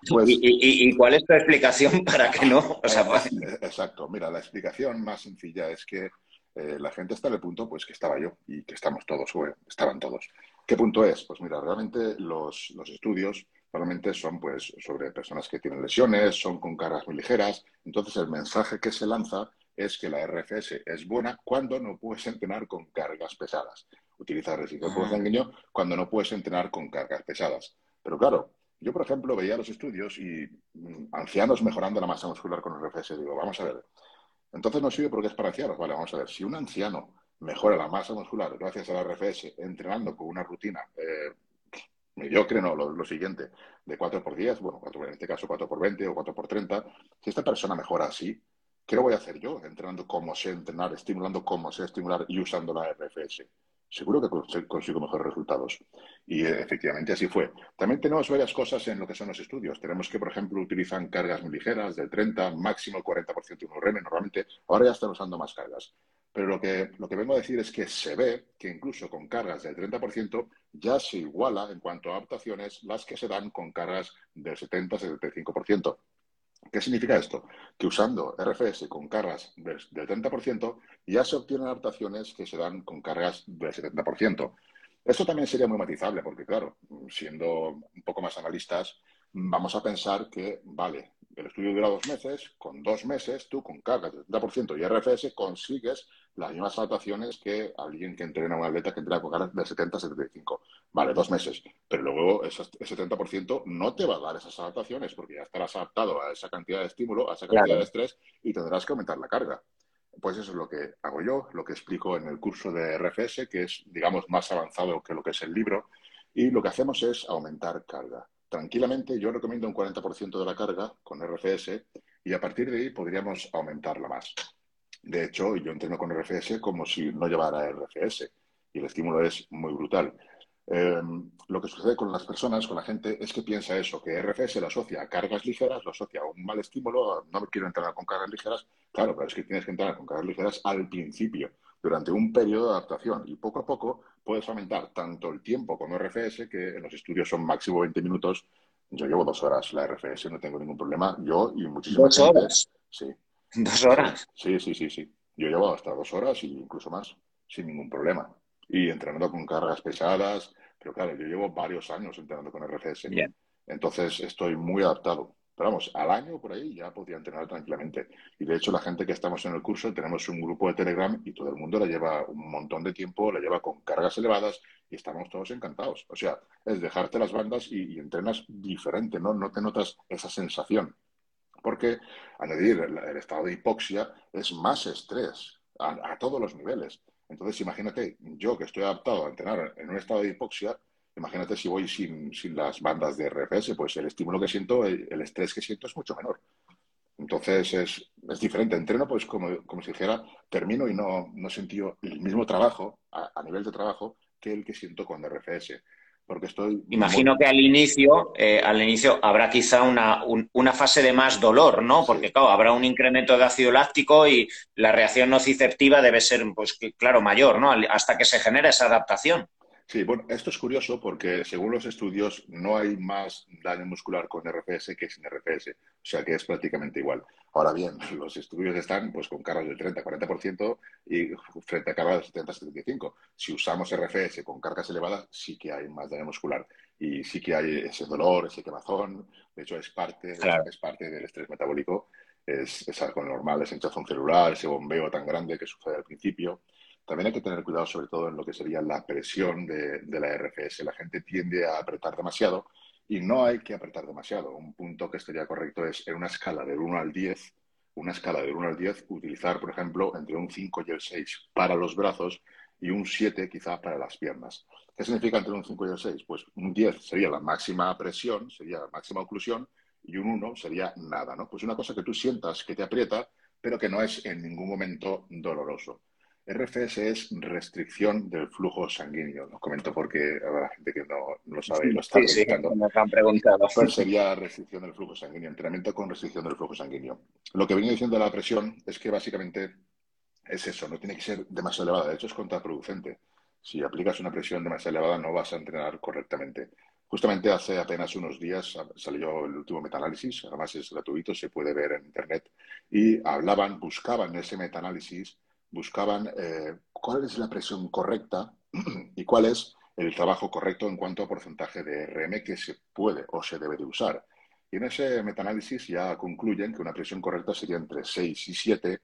Pues, ¿Y, cuál es tu explicación para que no? Exacto. Mira, la explicación más sencilla es que eh, la gente está en el punto pues que estaba yo y que estamos todos, o estaban todos. ¿Qué punto es? Pues mira, realmente los, estudios realmente son pues sobre personas que tienen lesiones, son con cargas muy ligeras. Entonces el mensaje que se lanza es que la RFS es buena cuando no puedes entrenar con cargas pesadas. Utiliza residuos ah. sanguíneo cuando no puedes entrenar con cargas pesadas. Pero claro, yo por ejemplo veía los estudios y mm, ancianos mejorando la masa muscular con RFS. Digo, vamos a ver, entonces no sirve porque es para ancianos. Vale, vamos a ver. Si un anciano mejora la masa muscular gracias a la RFS entrenando con una rutina eh, mediocre, no, lo, siguiente, de 4x10, bueno, en este caso 4x20 o 4x30, si esta persona mejora así, ¿qué lo voy a hacer yo? Entrenando como sé entrenar, estimulando como sé estimular y usando la RFS seguro que consigo mejores resultados. Y eh, efectivamente así fue. También tenemos varias cosas en lo que son los estudios. Tenemos que, por ejemplo, utilizan cargas muy ligeras, del 30, máximo el 40% de un RM normalmente. Ahora ya están usando más cargas. Pero lo que, lo que vengo a decir es que se ve que incluso con cargas del 30% ya se iguala en cuanto a adaptaciones las que se dan con cargas del 70-75%. ¿Qué significa esto? Que usando RFS con cargas del, 30% ya se obtienen adaptaciones que se dan con cargas del 70%. Esto también sería muy matizable porque, claro, siendo un poco más analistas, vamos a pensar que, vale, el estudio dura dos meses, con dos meses tú con cargas del 70% y RFS consigues las mismas adaptaciones que alguien que entrena a una atleta que entrena con cargas del 70-75. Vale, dos meses. Pero luego ese 70% no te va a dar esas adaptaciones porque ya estarás adaptado a esa cantidad de estímulo, a esa cantidad de estrés y tendrás que aumentar la carga. Pues eso es lo que hago yo, lo que explico en el curso de RFS, que es, digamos, más avanzado que lo que es el libro. Y lo que hacemos es aumentar carga tranquilamente yo recomiendo un 40% de la carga con RFS y a partir de ahí podríamos aumentarla más. De hecho, yo entreno con RFS como si no llevara RFS y el estímulo es muy brutal. Em, lo que sucede con las personas, con la gente, es que piensa eso, que RFS lo asocia a cargas ligeras, lo asocia a un mal estímulo, no quiero entrenar con cargas ligeras. Claro, pero es que tienes que entrenar con cargas ligeras al principio, durante un periodo de adaptación y poco a poco puedes aumentar tanto el tiempo con RFS, que en los estudios son máximo 20 minutos. Yo llevo dos horas la RFS, no tengo ningún problema. Yo y muchísimas ¿Dos horas? Sí. ¿Dos horas? Sí, sí, sí, sí. Yo llevo hasta dos horas y incluso más, sin ningún problema. Y entrenando con cargas pesadas, pero claro, yo llevo varios años entrenando con RFS. Bien. Entonces estoy muy adaptado. Pero vamos, al año por ahí ya podría entrenar tranquilamente. Y de hecho, la gente que estamos en el curso, tenemos un grupo de Telegram y todo el mundo la lleva un montón de tiempo, la lleva con cargas elevadas y estamos todos encantados. O sea, es dejarte las bandas y, entrenas diferente, ¿no? No te notas esa sensación. Porque añadir el, estado de hipoxia es más estrés a, todos los niveles. Entonces, imagínate, yo que estoy adaptado a entrenar en un estado de hipoxia, Imagínate si voy sin, las bandas de RFS, pues el estímulo que siento, el, estrés que siento es mucho menor. Entonces es, es diferente. Entreno, pues como, como, si dijera, termino y no, no sentí el mismo trabajo, a, nivel de trabajo, que el que siento con RFS. Porque estoy. Imagino que al inicio, eh, al inicio habrá quizá una, una, fase de más dolor, ¿no? Porque, claro, habrá un incremento de ácido láctico y la reacción nociceptiva debe ser, pues, claro, mayor, ¿no? Hasta que se genera esa adaptación. Sí, bueno, esto es curioso porque según los estudios no hay más daño muscular con RFS que sin RFS, o sea que es prácticamente igual. Ahora bien, los estudios están pues con cargas del 30-40% y frente a cargas del 70-75%. Si usamos RFS con cargas elevadas, sí que hay más daño muscular y sí que hay ese dolor, ese quemazón. De hecho, es parte, es parte del estrés metabólico, es, es algo normal, esa hinchazón celular, ese bombeo tan grande que sucede al principio. También hay que tener cuidado sobre todo en lo que sería la presión de, la RFS. La gente tiende a apretar demasiado y no hay que apretar demasiado. Un punto que estaría correcto es en una escala del 1 al 10, una escala del 1 al 10, utilizar, por ejemplo, entre un 5 y el 6 para los brazos y un 7 quizá para las piernas. ¿Qué significa entre un 5 y el 6? Pues un 10 sería la máxima presión, sería la máxima oclusión, y un 1 sería nada, ¿no? Pues una cosa que tú sientas que te aprieta, pero que no es en ningún momento doloroso. RFS es restricción del flujo sanguíneo. Lo comento porque habrá gente que no lo sabe y lo está sí, han preguntado. Pues sería restricción del flujo sanguíneo, entrenamiento con restricción del flujo sanguíneo. Lo que viene diciendo la presión es que básicamente es eso, no tiene que ser demasiado elevada. De hecho, es contraproducente. Si aplicas una presión demasiado elevada, no vas a entrenar correctamente. Justamente hace apenas unos días salió el último metaanálisis, además es gratuito, se puede ver en Internet, y hablaban, buscaban ese metaanálisis buscaban eh, cuál es la presión correcta y cuál es el trabajo correcto en cuanto a porcentaje de RM que se puede o se debe de usar. Y en ese metaanálisis ya concluyen que una presión correcta sería entre 6 y 7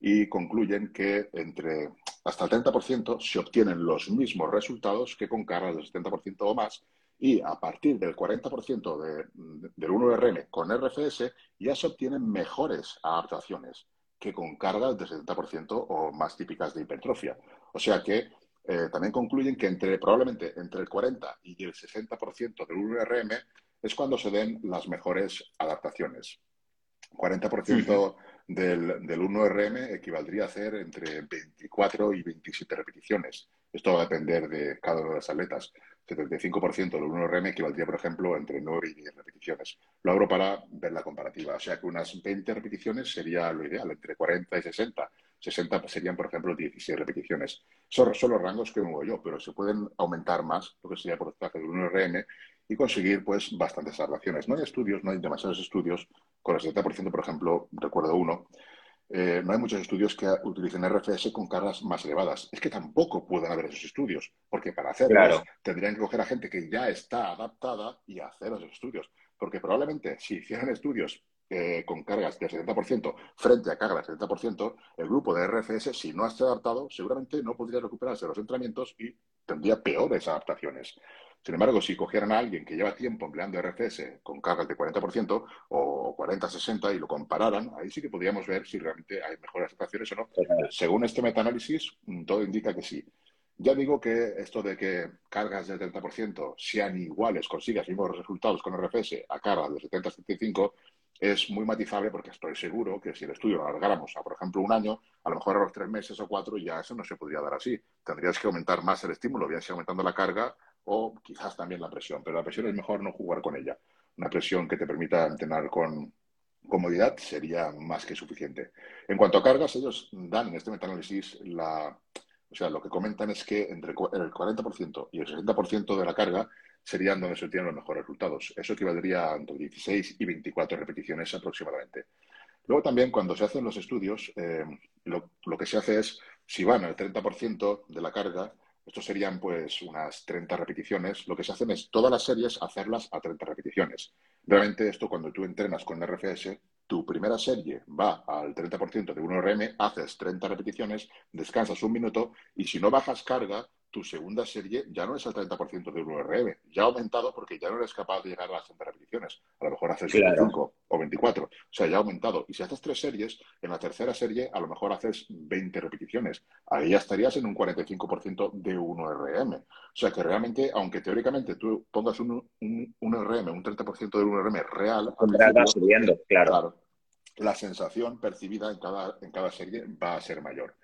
y concluyen que entre hasta el 30% se obtienen los mismos resultados que con cargas del 70% o más y a partir del 40% de, del 1RM con RFS ya se obtienen mejores adaptaciones que con cargas de 70% o más típicas de hipertrofia. O sea que eh, también concluyen que entre, probablemente entre el 40 y el 60% del 1RM es cuando se den las mejores adaptaciones. 40% del, del 1RM equivaldría a hacer entre 24 y 27 repeticiones. Esto va a depender de cada uno de las atletas. 75% del 1RM equivaldría, por ejemplo, entre 9 y 10 repeticiones. Lo abro para ver la comparativa. O sea que unas 20 repeticiones sería lo ideal, entre 40 y 60. 60 serían, por ejemplo, 16 repeticiones. Son, los rangos que muevo yo, pero se pueden aumentar más, lo que sería el porcentaje del 1RM, y conseguir pues bastantes adaptaciones. No hay estudios, no hay demasiados estudios. Con el 70%, por ejemplo, recuerdo uno, eh, no hay muchos estudios que utilicen RFS con cargas más elevadas. Es que tampoco pueden haber esos estudios, porque para hacerlos tendrían que coger a gente que ya está adaptada y hacer esos estudios. Porque probablemente si hicieran estudios eh, con cargas del 70% frente a cargas del 70%, el grupo de RFS, si no está adaptado, seguramente no podría recuperarse los entrenamientos y tendría peores adaptaciones. Sin embargo, si cogieran a alguien que lleva tiempo empleando RFS con cargas de 40% o 40-60 y lo compararan, ahí sí que podríamos ver si realmente hay mejores adaptaciones o no. Según este metaanálisis, mm, todo indica que sí. Ya digo que esto de que cargas del 30% sean iguales, consigas mismos resultados con RFS a cargas de 70-75, es muy matizable porque estoy seguro que si el estudio lo alargáramos a, por ejemplo, un año, a lo mejor a los tres meses o cuatro ya eso no se podría dar así. Tendrías que aumentar más el estímulo, bien sea aumentando la carga o quizás también la presión, pero la presión es mejor no jugar con ella. Una presión que te permita entrenar con, comodidad sería más que suficiente. En cuanto a cargas, ellos dan en este metaanálisis la, o sea, lo que comentan es que entre el 40% y el 60% de la carga serían donde se obtienen los mejores resultados. Eso equivaldría entre 16 y 24 repeticiones aproximadamente. Luego también cuando se hacen los estudios, eh, lo, lo, que se hace es, si van al 30% de la carga, estos serían pues unas 30 repeticiones, lo que se hacen es todas las series hacerlas a 30 repeticiones. Realmente esto cuando tú entrenas con RFS, tu primera serie va al 30% de 1RM, haces 30 repeticiones, descansas un minuto y si no bajas carga, tu segunda serie ya no es el 30% de 1RM, ya ha aumentado porque ya no eres capaz de llegar a las 30 repeticiones. A lo mejor haces 25 o 24, o sea, ya ha aumentado. Y si haces tres series, en la tercera serie a lo mejor haces 20 repeticiones. Ahí ya estarías en un 45% de 1RM. O sea que realmente, aunque teóricamente tú pongas un, un, un RM, un 30% de 1RM real, va subiendo, claro. La sensación percibida en cada, en cada serie va a ser mayor.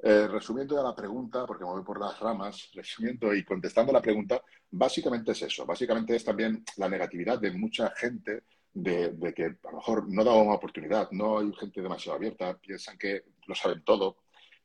Eh, resumiendo ya la pregunta, porque me voy por las ramas, resumiendo y contestando la pregunta, básicamente es eso. Básicamente es también la negatividad de mucha gente de, que a lo mejor no da una oportunidad, no hay gente demasiado abierta, piensan que lo saben todo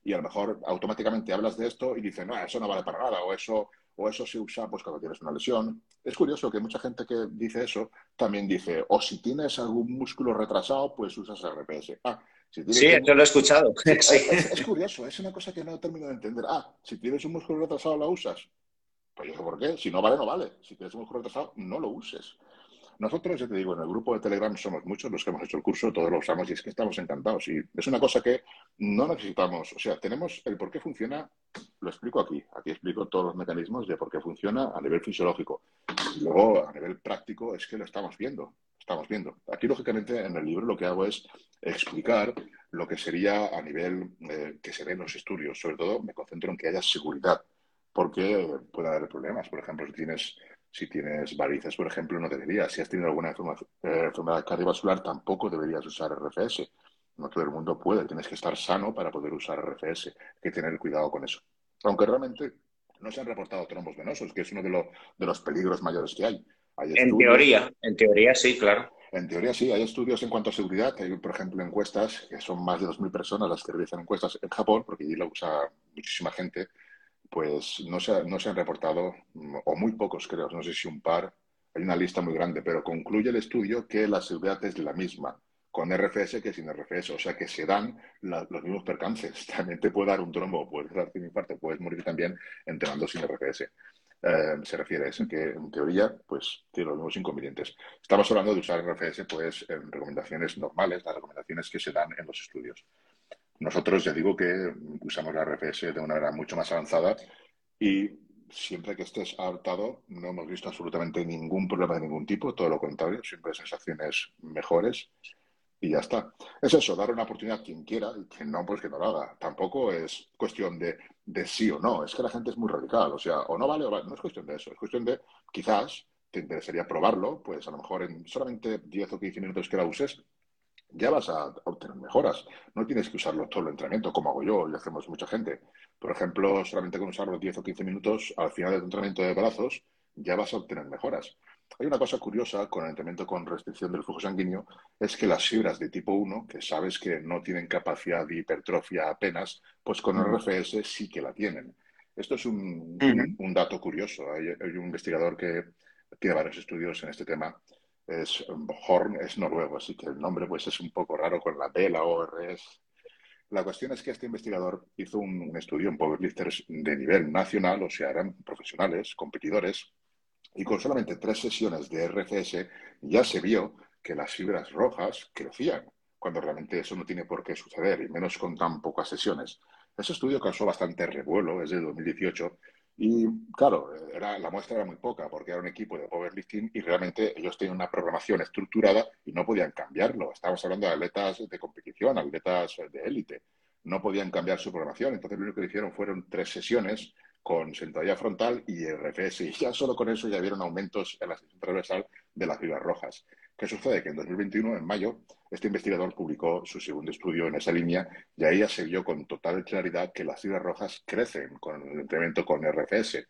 y a lo mejor automáticamente hablas de esto y dicen, no, eso no vale para nada o eso, o eso se usa pues cuando tienes una lesión. Es curioso que mucha gente que dice eso también dice, o si tienes algún músculo retrasado, pues usas RPS. Ah, sí, yo lo he escuchado. Es, curioso, es una cosa que no termino de entender. Ah, si tienes un músculo retrasado, ¿la usas? Pues yo sé por qué. Si no vale, no vale. Si tienes un músculo retrasado, no lo uses. Nosotros, ya te digo, en el grupo de Telegram somos muchos los que hemos hecho el curso, todos lo usamos y es que estamos encantados. Y es una cosa que no necesitamos. O sea, tenemos el por qué funciona, lo explico aquí. Aquí explico todos los mecanismos de por qué funciona a nivel fisiológico. Luego, a nivel práctico, es que lo estamos viendo estamos viendo. Aquí, lógicamente, en el libro lo que hago es explicar lo que sería a nivel eh, que se ve en los estudios. Sobre todo, me concentro en que haya seguridad, porque puede haber problemas. Por ejemplo, si tienes, si tienes varices, por ejemplo, no deberías. Si has tenido alguna eh, enfermedad cardiovascular, tampoco deberías usar RFS. No todo el mundo puede. Tienes que estar sano para poder usar RFS. Hay que tener cuidado con eso. Aunque realmente no se han reportado trombos venosos, que es uno de, de los peligros mayores que hay en teoría, en teoría sí, claro. En teoría sí, hay estudios en cuanto a seguridad. Hay, por ejemplo, encuestas, que son más de 2.000 personas las que realizan encuestas en Japón, porque allí lo usa muchísima gente, pues no se, no se han reportado, o muy pocos creo, no sé si un par, hay una lista muy grande, pero concluye el estudio que la seguridad es la misma con RFS que sin RFS, o sea que se dan los mismos percances. También te puede dar un trombo, puedes darte un infarto, puedes morir también entrenando sin RFS. Eh, se refiere a eso, que en teoría pues tiene los mismos inconvenientes. Estamos hablando de usar RFS pues en recomendaciones normales, las recomendaciones que se dan en los estudios. Nosotros ya digo que usamos la RFS de una manera mucho más avanzada y siempre que estés adaptado no hemos visto absolutamente ningún problema de ningún tipo, todo lo contrario, siempre sensaciones mejores y ya está. Es eso, dar una oportunidad a quien quiera y quien no, pues que no lo haga. Tampoco es cuestión de, de, sí o no, es que la gente es muy radical, o sea, o no vale o vale, no es cuestión de eso, es cuestión de quizás te interesaría probarlo, pues a lo mejor en solamente 10 o 15 minutos que la uses, ya vas a obtener mejoras. No tienes que usarlo todo el entrenamiento, como hago yo y hacemos mucha gente. Por ejemplo, solamente con usarlo 10 o 15 minutos al final del entrenamiento de brazos, ya vas a obtener mejoras. Hay una cosa curiosa con el entrenamiento con restricción del flujo sanguíneo, es que las fibras de tipo 1, que sabes que no tienen capacidad de hipertrofia apenas, pues con el RFS sí que la tienen. Esto es un, dato curioso. Hay, un investigador que tiene varios estudios en este tema. Es Horn, es noruego, así que el nombre pues es un poco raro con la B, la O, R, S. La cuestión es que este investigador hizo un, estudio en powerlifters de nivel nacional, o sea, eran profesionales, competidores, y con solamente tres sesiones de RFS ya se vio que las fibras rojas crecían, cuando realmente eso no tiene por qué suceder, y menos con tan pocas sesiones. Ese estudio causó bastante revuelo, es de 2018, y claro, era, la muestra era muy poca porque era un equipo de powerlifting y realmente ellos tenían una programación estructurada y no podían cambiarlo. Estamos hablando de atletas de competición, atletas de élite. No podían cambiar su programación. Entonces lo único que hicieron fueron tres sesiones con sentadilla frontal y RFS. Y ya solo con eso ya vieron aumentos en la sección transversal de las fibras rojas. ¿Qué sucede? Que en 2021, en mayo, este investigador publicó su segundo estudio en esa línea y ahí ya se vio con total claridad que las fibras rojas crecen con el entrenamiento con RFS.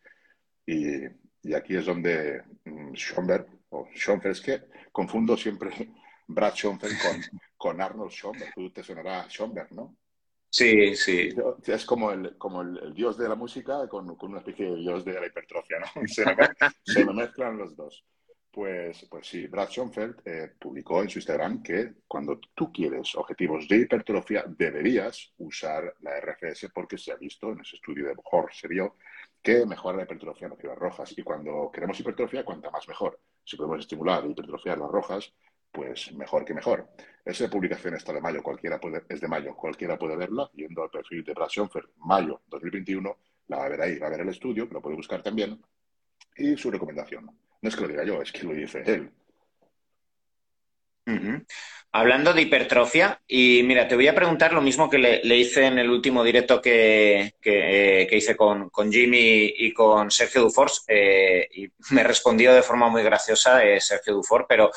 Y, y aquí es donde mm, Schoenberg, o Schoenberg, es que confundo siempre Brad Schoenfeld con, con Arnold Schoenberg. Tú te sonará Schoenberg, ¿no? Sí, sí. Es como el, como el, dios de la música con, con, una especie de dios de la hipertrofia, ¿no? Se, me, mezclan los dos. Pues, pues sí, Brad Schoenfeld eh, publicó en su Instagram que cuando tú quieres objetivos de hipertrofia deberías usar la RFS porque se ha visto en ese estudio de Bohr, se vio que mejora la hipertrofia en las rojas. Y cuando queremos hipertrofia, cuanta más mejor. Si podemos estimular e hipertrofiar las rojas, pues mejor que mejor. Esa publicación está de mayo, cualquiera puede, es de mayo, cualquiera puede verla, yendo al perfil de Brad Schoenfeld, mayo 2021, la va a ver ahí, va a ver el estudio, que lo puede buscar también, y su recomendación. No es que lo diga yo, es que lo dice él. Hablando de hipertrofia, y mira, te voy a preguntar lo mismo que le, hice en el último directo que, que, hice con, con, Jimmy y con Sergio Dufors, eh, y me respondió de forma muy graciosa eh, Sergio Dufour, pero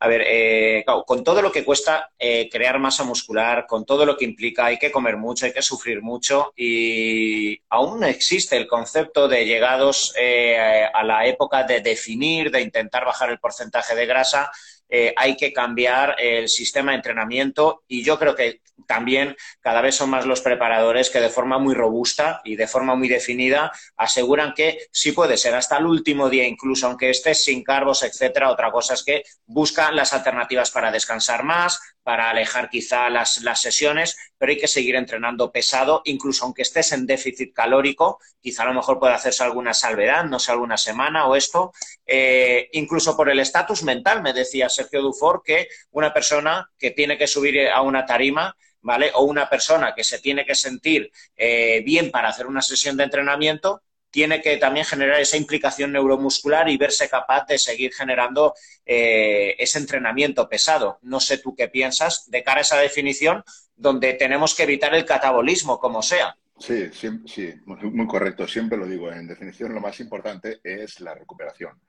a ver, eh, con todo lo que cuesta eh, crear masa muscular, con todo lo que implica, hay que comer mucho, hay que sufrir mucho y aún no existe el concepto de llegados eh, a la época de definir, de intentar bajar el porcentaje de grasa eh, hay que cambiar el sistema de entrenamiento y yo creo que también cada vez son más los preparadores que de forma muy robusta y de forma muy definida aseguran que sí puede ser hasta el último día, incluso aunque estés sin carbos, etcétera. Otra cosa es que buscan las alternativas para descansar más, para alejar quizá las, las, sesiones, pero hay que seguir entrenando pesado, incluso aunque estés en déficit calórico, quizá a lo mejor puede hacerse alguna salvedad, no sé, alguna semana o esto, eh, incluso por el estatus mental, me decía Sergio Dufour, que una persona que tiene que subir a una tarima, ¿vale? O una persona que se tiene que sentir eh, bien para hacer una sesión de entrenamiento, tiene que también generar esa implicación neuromuscular y verse capaz de seguir generando eh, ese entrenamiento pesado. No sé tú qué piensas de cara a esa definición donde tenemos que evitar el catabolismo, como sea. Sí, sí, muy, correcto. Siempre lo digo. En definición, lo más importante es la recuperación.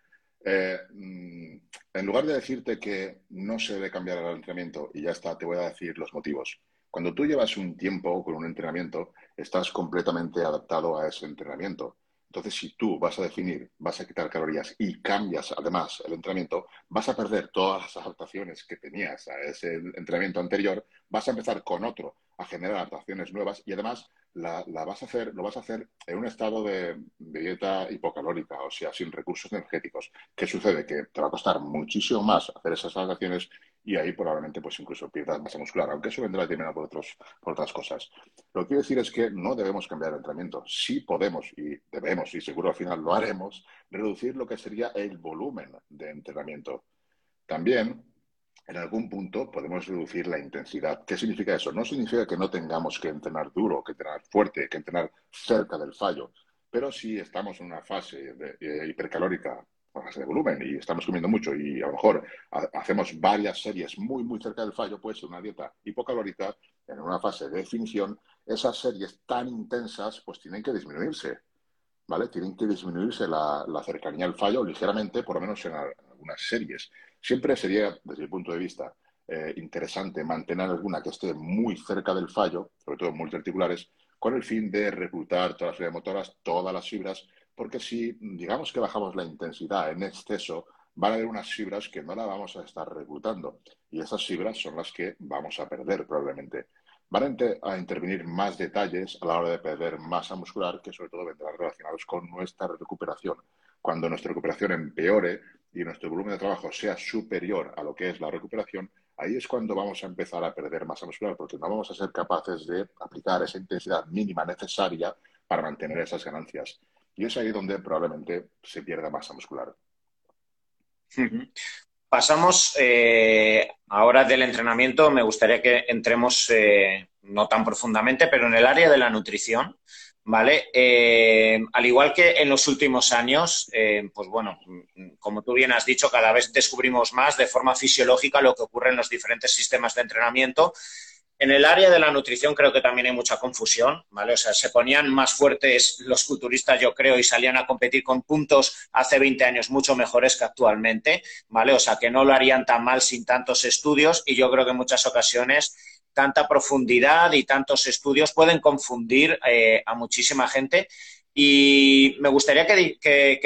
Eh, mm, en lugar de decirte que no se debe cambiar el entrenamiento y ya está, te voy a decir los motivos. Cuando tú llevas un tiempo con un entrenamiento, estás completamente adaptado a ese entrenamiento. Entonces, si tú vas a definir, vas a quitar calorías y cambias además el entrenamiento, vas a perder todas las adaptaciones que tenías a ese entrenamiento anterior, vas a empezar con otro, a generar adaptaciones nuevas y además la, vas a hacer, lo vas a hacer en un estado de, dieta hipocalórica, o sea, sin recursos energéticos. ¿Qué sucede? Que te va a costar muchísimo más hacer esas adaptaciones y ahí probablemente pues incluso pierdas masa muscular, aunque eso vendrá determinado por, otros, por otras cosas. Lo que quiero decir es que no debemos cambiar el entrenamiento. Sí podemos y debemos, y seguro al final lo haremos, reducir lo que sería el volumen de entrenamiento. También en algún punto podemos reducir la intensidad. ¿Qué significa eso? No significa que no tengamos que entrenar duro, que entrenar fuerte, que entrenar cerca del fallo, pero si estamos en una fase eh, hipercalórica, fase de volumen, y estamos comiendo mucho y a lo mejor hacemos varias series muy, muy cerca del fallo, puede ser una dieta hipocalórica, en una fase de definición, esas series tan intensas pues tienen que disminuirse. ¿Vale? Tienen que disminuirse la, la cercanía al fallo ligeramente, por lo menos en algunas series. Siempre sería, desde mi punto de vista, eh, interesante mantener alguna que esté muy cerca del fallo, sobre todo multiarticulares, con el fin de reclutar todas las motoras, todas las fibras, porque si digamos que bajamos la intensidad en exceso, van a haber unas fibras que no las vamos a estar reclutando y esas fibras son las que vamos a perder probablemente. Van a, intervenir más detalles a la hora de perder masa muscular que sobre todo vendrán relacionados con nuestra recuperación. Cuando nuestra recuperación empeore, y nuestro volumen de trabajo sea superior a lo que es la recuperación, ahí es cuando vamos a empezar a perder masa muscular, porque no vamos a ser capaces de aplicar esa intensidad mínima necesaria para mantener esas ganancias. Y es ahí donde probablemente se pierda masa muscular. Pasamos eh, ahora del entrenamiento. Me gustaría que entremos, eh, no tan profundamente, pero en el área de la nutrición. ¿vale? Eh, al igual que en los últimos años, pues bueno, como tú bien has dicho, cada vez descubrimos más de forma fisiológica lo que ocurre en los diferentes sistemas de entrenamiento. En el área de la nutrición creo que también hay mucha confusión, ¿vale? O sea, se ponían más fuertes los culturistas, yo creo, y salían a competir con puntos hace 20 años mucho mejores que actualmente, ¿vale? O sea, que no lo harían tan mal sin tantos estudios y yo creo que en muchas ocasiones tanta profundidad y tantos estudios pueden confundir eh, a muchísima gente. Y me gustaría que,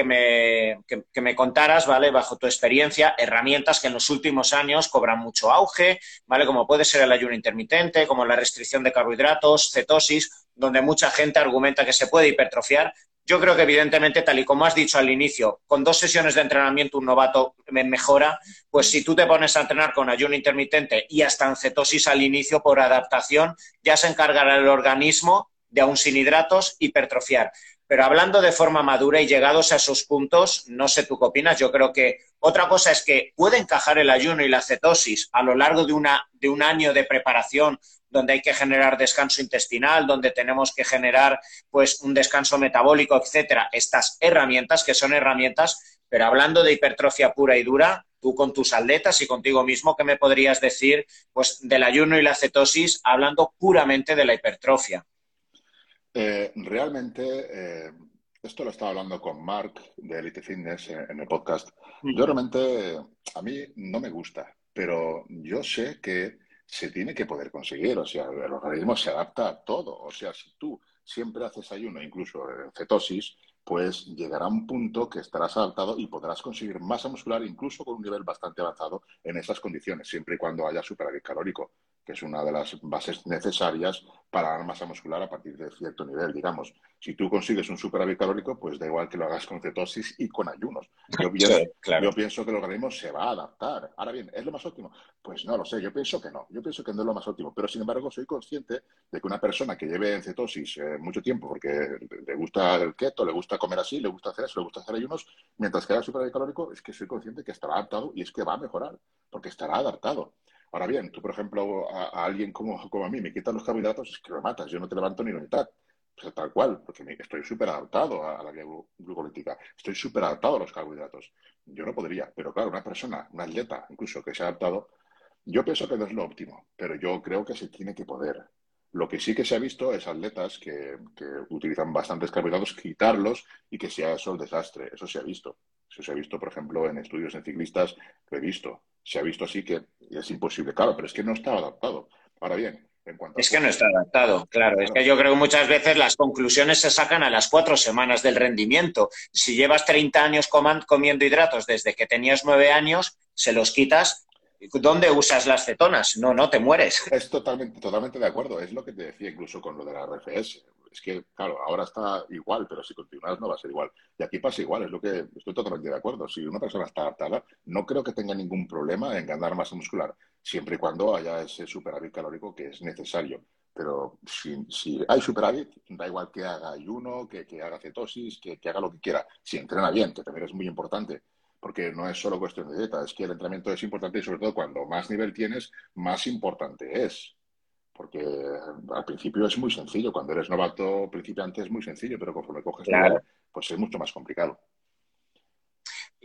me, que, me, contaras, ¿vale? Bajo tu experiencia, herramientas que en los últimos años cobran mucho auge, ¿vale? Como puede ser el ayuno intermitente, como la restricción de carbohidratos, cetosis, donde mucha gente argumenta que se puede hipertrofiar. Yo creo que, evidentemente, tal y como has dicho al inicio, con dos sesiones de entrenamiento un novato mejora, pues si tú te pones a entrenar con ayuno intermitente y hasta en cetosis al inicio por adaptación, ya se encargará el organismo de aún sin hidratos hipertrofiar. Pero hablando de forma madura y llegados a esos puntos, no sé tú qué opinas, yo creo que otra cosa es que puede encajar el ayuno y la cetosis a lo largo de, una, de un año de preparación donde hay que generar descanso intestinal, donde tenemos que generar pues un descanso metabólico, etcétera, estas herramientas que son herramientas, pero hablando de hipertrofia pura y dura, tú con tus atletas y contigo mismo, ¿qué me podrías decir pues del ayuno y la cetosis hablando puramente de la hipertrofia? Eh, realmente, eh, esto lo estaba hablando con Mark de Elite Fitness en, el podcast. Yo realmente, a mí no me gusta, pero yo sé que se tiene que poder conseguir. O sea, el organismo se adapta a todo. O sea, si tú siempre haces ayuno, incluso en cetosis, pues llegará un punto que estarás adaptado y podrás conseguir masa muscular incluso con un nivel bastante avanzado en esas condiciones, siempre y cuando haya superávit calórico que es una de las bases necesarias para ganar masa muscular a partir de cierto nivel, digamos. Si tú consigues un superávit calórico, pues da igual que lo hagas con cetosis y con ayunos. Yo pienso, que el organismo se va a adaptar. Ahora bien, ¿es lo más óptimo? Pues no lo sé, yo pienso que no. Yo pienso que no es lo más óptimo. Pero sin embargo, soy consciente de que una persona que lleve en cetosis eh, mucho tiempo, porque le gusta el keto, le gusta comer así, le gusta hacer eso, le gusta hacer ayunos, mientras que haya superávit calórico, es que soy consciente que estará adaptado y es que va a mejorar, porque estará adaptado. Ahora bien, tú, por ejemplo, a, alguien como, como, a mí me quitas los carbohidratos, es que lo matas, yo no te levanto ni la mitad. Pues tal cual, porque estoy súper adaptado a, la vía glucolítica, estoy súper adaptado a los carbohidratos. Yo no podría, pero claro, una persona, un atleta incluso que se ha adaptado, yo pienso que no es lo óptimo, pero yo creo que se tiene que poder. Lo que sí que se ha visto es atletas que, que utilizan bastantes carbohidratos, quitarlos y que sea eso el desastre. Eso se ha visto. Eso se ha visto, por ejemplo, en estudios en ciclistas, lo he visto se ha visto así que es imposible. Claro, pero es que no está adaptado. Ahora bien, en cuanto Es que no está adaptado, claro. Es que yo creo que muchas veces las conclusiones se sacan a las cuatro semanas del rendimiento. Si llevas 30 años comiendo hidratos desde que tenías nueve años, se los quitas. ¿Dónde usas las cetonas? No, no, te mueres. Es totalmente, totalmente de acuerdo. Es lo que te decía incluso con lo de la RFS es que, claro, ahora está igual, pero si continuas no va a ser igual. Y aquí pasa igual, es lo que estoy totalmente de acuerdo. Si una persona está adaptada, no creo que tenga ningún problema en ganar masa muscular, siempre y cuando haya ese superávit calórico que es necesario. Pero si, si hay superávit, da igual que haga ayuno, que, que haga cetosis, que, que haga lo que quiera. Si entrena bien, que también es muy importante, porque no es solo cuestión de dieta, es que el entrenamiento es importante y sobre todo cuando más nivel tienes, más importante es. Porque al principio es muy sencillo, cuando eres novato principiante es muy sencillo, pero conforme coges claro. pues es mucho más complicado.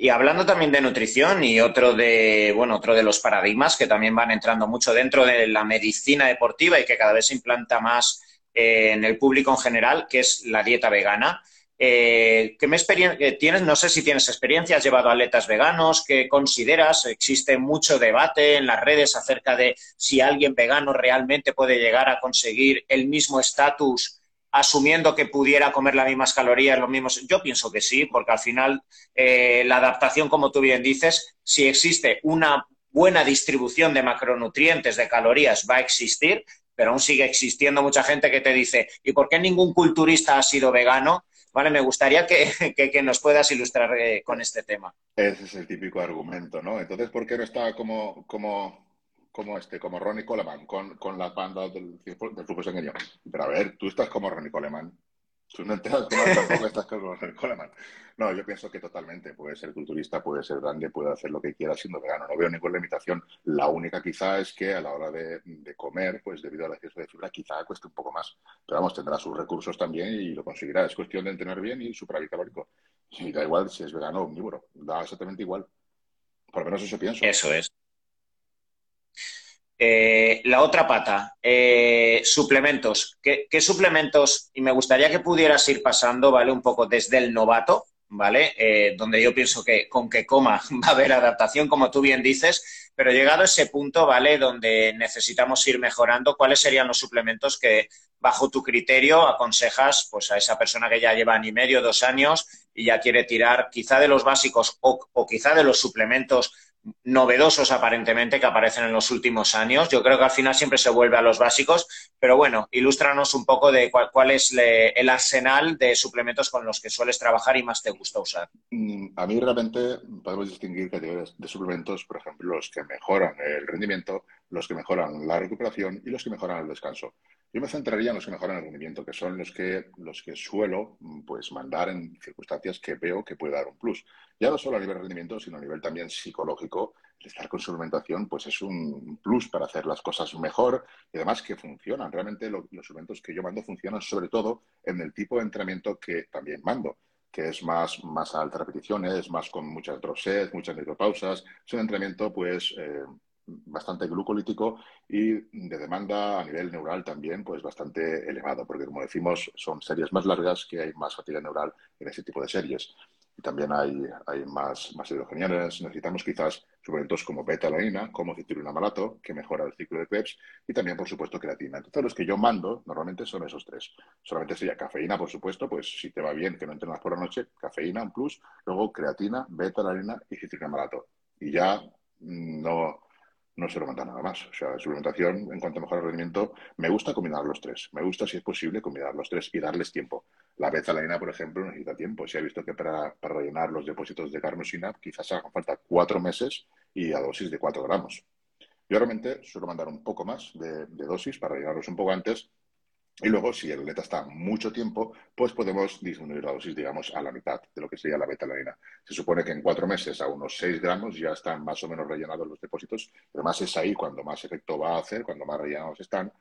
Y hablando también de nutrición y otro de, bueno, otro de los paradigmas que también van entrando mucho dentro de la medicina deportiva y que cada vez se implanta más eh, en el público en general, que es la dieta vegana. Eh, ¿Qué me eh, tienes? No sé si tienes experiencia, has llevado atletas veganos, ¿qué consideras? Existe mucho debate en las redes acerca de si alguien vegano realmente puede llegar a conseguir el mismo estatus asumiendo que pudiera comer las mismas calorías, los mismos. Yo pienso que sí, porque al final eh, la adaptación, como tú bien dices, si existe una buena distribución de macronutrientes, de calorías, va a existir, pero aún sigue existiendo mucha gente que te dice, ¿y por qué ningún culturista ha sido vegano? Vale, me gustaría que, nos puedas ilustrar eh, con este tema. Ese es el típico argumento, ¿no? Entonces, ¿por qué no está como, como, como este, como Ronnie Coleman, con, con la banda del, del flujo sanguíneo? Pero a ver, tú estás como Ronnie Coleman. Tú no enteras tampoco estás Coleman. No, yo pienso que totalmente. Puede ser culturista, puede ser grande, puede hacer lo que quiera siendo vegano. No veo ninguna limitación. La única quizá es que a la hora de, comer, pues debido al exceso de fibra, quizá cueste un poco más. Pero vamos, tendrá sus recursos también y lo conseguirá. Es cuestión de entrenar bien y superávit calórico. Y da igual si es vegano o omnívoro. Da exactamente igual. Por lo menos eso pienso. Eso es. Eh, la otra pata, eh, suplementos. ¿Qué, suplementos? Y me gustaría que pudieras ir pasando, ¿vale? Un poco desde el novato ¿vale? Eh, donde yo pienso que con que coma va a haber adaptación, como tú bien dices, pero llegado a ese punto, ¿vale? Donde necesitamos ir mejorando, ¿cuáles serían los suplementos que, bajo tu criterio, aconsejas pues, a esa persona que ya lleva año y medio, dos años y ya quiere tirar quizá de los básicos o, o quizá de los suplementos novedosos aparentemente que aparecen en los últimos años. Yo creo que al final siempre se vuelve a los básicos, pero bueno, ilústranos un poco de cuál, es el arsenal de suplementos con los que sueles trabajar y más te gusta usar. Mm, a mí realmente podemos distinguir categorías de suplementos, por ejemplo, los que mejoran el rendimiento, los que mejoran la recuperación y los que mejoran el descanso. Yo me centraría en los que mejoran el rendimiento, que son los que, los que suelo pues, mandar en circunstancias que veo que puede dar un plus. Ya no solo a nivel de rendimiento, sino a nivel también psicológico. El estar con suplementación pues, es un plus para hacer las cosas mejor y además que funcionan. Realmente los suplementos que yo mando funcionan sobre todo en el tipo de entrenamiento que también mando que es más, más a altas repeticiones, más con muchas drop sets, muchas micropausas. Es un entrenamiento pues eh, bastante glucolítico y de demanda a nivel neural también pues bastante elevado, porque como decimos son series más largas que hay más fatiga neural en ese tipo de series. Y también hay, hay más, más hidrogenianas. Necesitamos quizás suplementos como beta-alanina, como citrulina malato, que mejora el ciclo de Krebs, y también, por supuesto, creatina. Entonces, los que yo mando normalmente son esos tres. Solamente sería cafeína, por supuesto, pues si te va bien que no entrenas por la noche, cafeína, plus, luego creatina, beta-alanina y citrulina malato. Y ya no, no se lo manda nada más. O sea, suplementación, en cuanto a mejorar el rendimiento, me gusta combinar los tres. Me gusta, si es posible, combinar los tres y darles tiempo. La beta-alanina, por ejemplo, necesita tiempo. Se ha visto que para, rellenar los depósitos de carnosina quizás hagan falta cuatro meses y a dosis de cuatro gramos. Yo realmente suelo mandar un poco más de, de dosis para rellenarlos un poco antes y luego, si el atleta está mucho tiempo, pues podemos disminuir la dosis, digamos, a la mitad de lo que sería la betalanina. Se supone que en cuatro meses, a unos seis gramos, ya están más o menos rellenados los depósitos. Además, es ahí cuando más efecto va a hacer, cuando más rellenados están.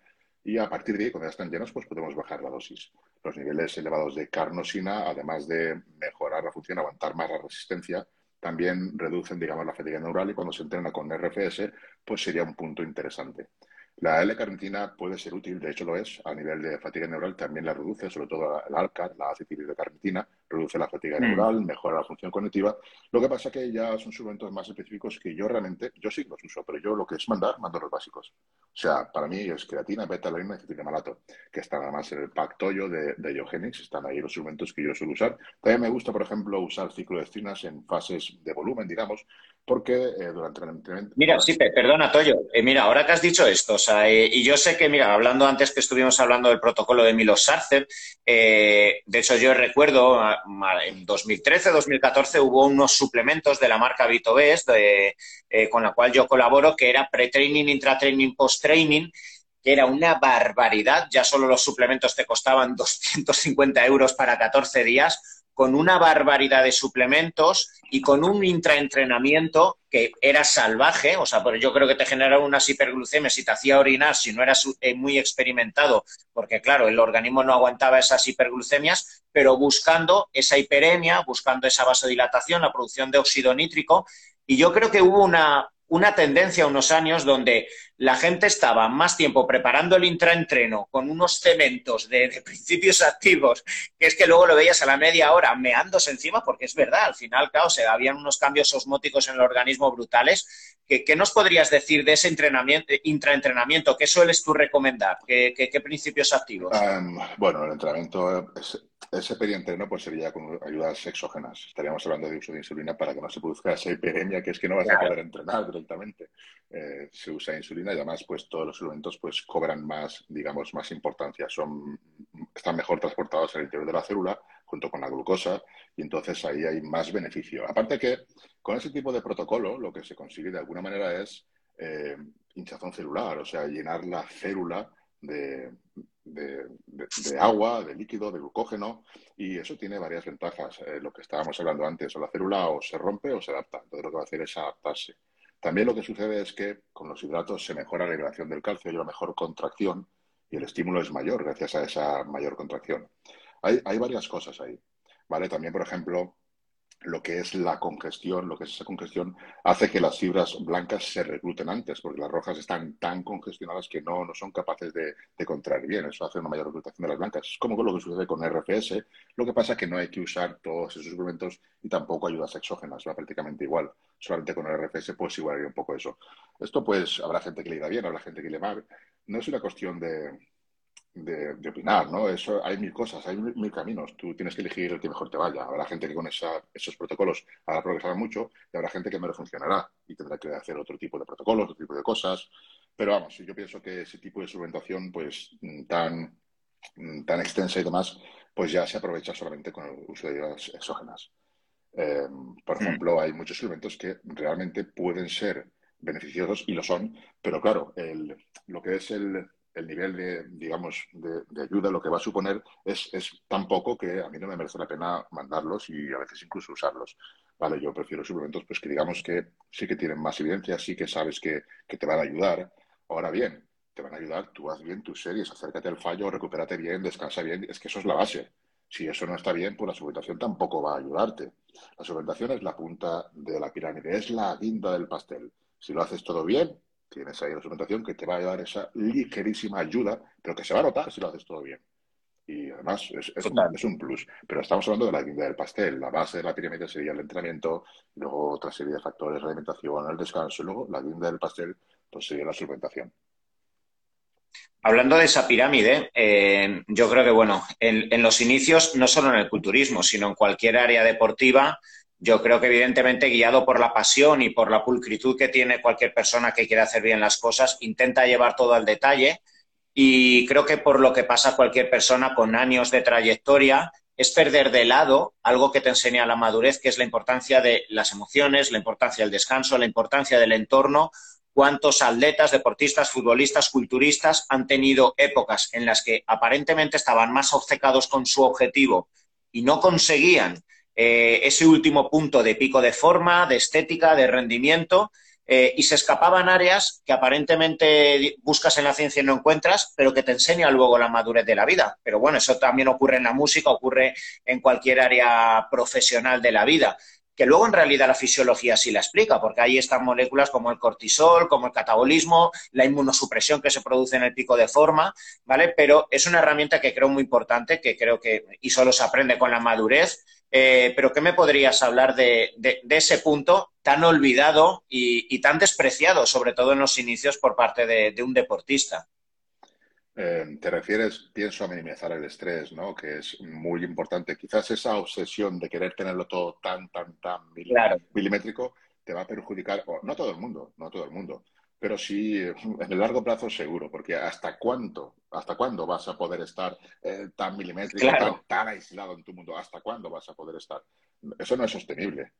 Y a partir de ahí, cuando ya están llenos, pues podemos bajar la dosis. Los niveles elevados de carnosina, además de mejorar la función, aguantar más la resistencia, también reducen, digamos, la fatiga neural y cuando se entrena con RFS, pues sería un punto interesante. La L-carnitina puede ser útil, de hecho lo es, a nivel de fatiga neural también la reduce, sobre todo el ALCAR, la acetilidocarbamida, reduce la fatiga mm. neural, mejora la función cognitiva. Lo que pasa que ya son suplementos más específicos que yo realmente, yo sí los uso, pero yo lo que es mandar, mando los básicos. O sea, para mí es creatina, beta-alanina y acetilina malato, que están además en el pack Toyo de, de están ahí los suplementos que yo suelo usar. También me gusta, por ejemplo, usar cicloestinas en fases de volumen, digamos, porque eh, durante el entrenamiento... Mira, sí, perdona, Toyo. Eh, mira, ahora que has dicho esto, eh, y yo sé que, mira, hablando antes que estuvimos hablando del protocolo de Milos Sarcev, de hecho yo recuerdo, en 2013-2014 hubo unos suplementos de la marca VitoBest, con la cual yo colaboro, que era pre-training, intra-training, post-training, que era una barbaridad. Ya solo los suplementos te costaban 250 euros para 14 días con una barbaridad de suplementos y con un intraentrenamiento que era salvaje, o sea, yo creo que te generaba unas hiperglucemias y te hacía orinar si no eras eh, muy experimentado, porque claro, el organismo no aguantaba esas hiperglucemias, pero buscando esa hiperemia, buscando esa vasodilatación, la producción de óxido nítrico, y yo creo que hubo una, una tendencia unos años donde la gente estaba más tiempo preparando el intraentreno con unos cementos de, principios activos, que es que luego lo veías a la media hora meándose encima, porque es verdad, al final, claro, se habían unos cambios osmóticos en el organismo brutales. ¿Qué, nos podrías decir de ese entrenamiento, intraentrenamiento? ¿Qué sueles tú recomendar? ¿Qué, principios activos? bueno, el entrenamiento ese perientreno pues sería con ayudas exógenas. Estaríamos hablando de uso de insulina para que no se produzca esa hiperemia, que es que no vas a poder entrenar directamente. Eh, se usa insulina y además pues todos los suplementos pues cobran más, digamos, más importancia. Son, están mejor transportados al interior de la célula junto con la glucosa y entonces ahí hay más beneficio. Aparte que con ese tipo de protocolo lo que se consigue de alguna manera es eh, hinchazón celular, o sea, llenar la célula de, de, agua, de líquido, de glucógeno, y eso tiene varias ventajas. Eh, lo que estábamos hablando antes, o la célula o se rompe o se adapta. Entonces lo que va a hacer es adaptarse. También lo que sucede es que con los hidratos se mejora la liberación del calcio y una mejor contracción, y el estímulo es mayor gracias a esa mayor contracción. Hay, hay varias cosas ahí. ¿vale? También, por ejemplo, lo que es la congestión, lo que es esa congestión, hace que las fibras blancas se recluten antes, porque las rojas están tan congestionadas que no, no son capaces de, de contraer bien. Eso hace una mayor reclutación de las blancas. Es como lo que sucede con RFS. Lo que pasa es que no hay que usar todos esos suplementos y tampoco ayudas exógenas, va prácticamente igual. Solamente con RFS pues igual un poco eso. Esto pues habrá gente que le irá bien, habrá gente que le va. No es una cuestión de, de, opinar, ¿no? Eso, hay mil cosas, hay mil, caminos. Tú tienes que elegir el que mejor te vaya. Habrá gente que con esos protocolos habrá progresado mucho y habrá gente que no le funcionará y tendrá que hacer otro tipo de protocolos, otro tipo de cosas. Pero vamos, yo pienso que ese tipo de suplementación, pues tan, tan extensa y demás, pues ya se aprovecha solamente con el uso de ideas exógenas. Eh, por mm. ejemplo, hay muchos suplementos que realmente pueden ser beneficiosos y lo son, pero claro, el, lo que es el, el nivel de, digamos, de, ayuda, lo que va a suponer es, es, tan poco que a mí no me merece la pena mandarlos y a veces incluso usarlos. Vale, yo prefiero suplementos pues que digamos que sí que tienen más evidencia, sí que sabes que, que te van a ayudar. Ahora bien, te van a ayudar, tú haz bien tus series, acércate al fallo, recupérate bien, descansa bien, es que eso es la base. Si eso no está bien, pues la suplementación tampoco va a ayudarte. La suplementación es la punta de la pirámide, es la guinda del pastel. Si lo haces todo bien, tienes ahí la suplementación que te va a dar esa ligerísima ayuda, pero que se va a notar si lo haces todo bien. Y además es, es, un, plus. Pero estamos hablando de la guinda del pastel. La base de la pirámide sería el entrenamiento, luego otra serie de factores, la alimentación, el descanso, y luego la guinda del pastel pues sería la suplementación. Hablando de esa pirámide, eh, yo creo que, bueno, en, en, los inicios, no solo en el culturismo, sino en cualquier área deportiva, yo creo que evidentemente guiado por la pasión y por la pulcritud que tiene cualquier persona que quiere hacer bien las cosas, intenta llevar todo al detalle y creo que por lo que pasa cualquier persona con años de trayectoria es perder de lado algo que te enseña la madurez, que es la importancia de las emociones, la importancia del descanso, la importancia del entorno. Cuántos atletas, deportistas, futbolistas, culturistas han tenido épocas en las que aparentemente estaban más obcecados con su objetivo y no conseguían eh, ese último punto de pico de forma, de estética, de rendimiento, eh, y se escapaban áreas que aparentemente buscas en la ciencia y no encuentras, pero que te enseña luego la madurez de la vida. Pero bueno, eso también ocurre en la música, ocurre en cualquier área profesional de la vida que luego en realidad la fisiología sí la explica, porque ahí están moléculas como el cortisol, como el catabolismo, la inmunosupresión que se produce en el pico de forma, ¿vale? Pero es una herramienta que creo muy importante, que creo que, y solo se aprende con la madurez, eh, pero ¿qué me podrías hablar de, ese punto tan olvidado y, tan despreciado, sobre todo en los inicios, por parte de, un deportista? Eh, te refieres, pienso, a minimizar el estrés, ¿no? Que es muy importante. Quizás esa obsesión de querer tenerlo todo tan, tan, tan milimétrico te va a perjudicar, o no todo el mundo, no todo el mundo, pero sí en el largo plazo seguro, porque hasta cuánto, hasta cuándo vas a poder estar eh, tan milimétrico, tan, aislado en tu mundo, hasta cuándo vas a poder estar. Eso no es sostenible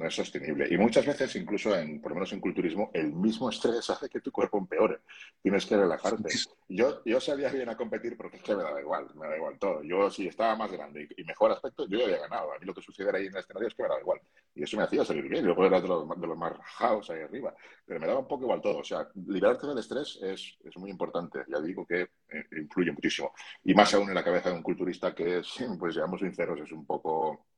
no es sostenible. Y muchas veces, incluso en, por lo menos en culturismo, el mismo estrés hace que tu cuerpo empeore. Tienes que relajarte. Yo, yo salía bien a competir porque es que me daba igual, me daba igual todo. Yo si estaba más grande y, mejor aspecto, yo ya había ganado. A mí lo que sucediera ahí en el escenario es que me daba igual. Y eso me hacía salir bien. Yo era de los, de los más rajados ahí arriba. Pero me daba un poco igual todo. O sea, liberarte del estrés es, es muy importante. Ya digo que eh, influye muchísimo. Y más aún en la cabeza de un culturista que es, pues seamos sinceros, es un poco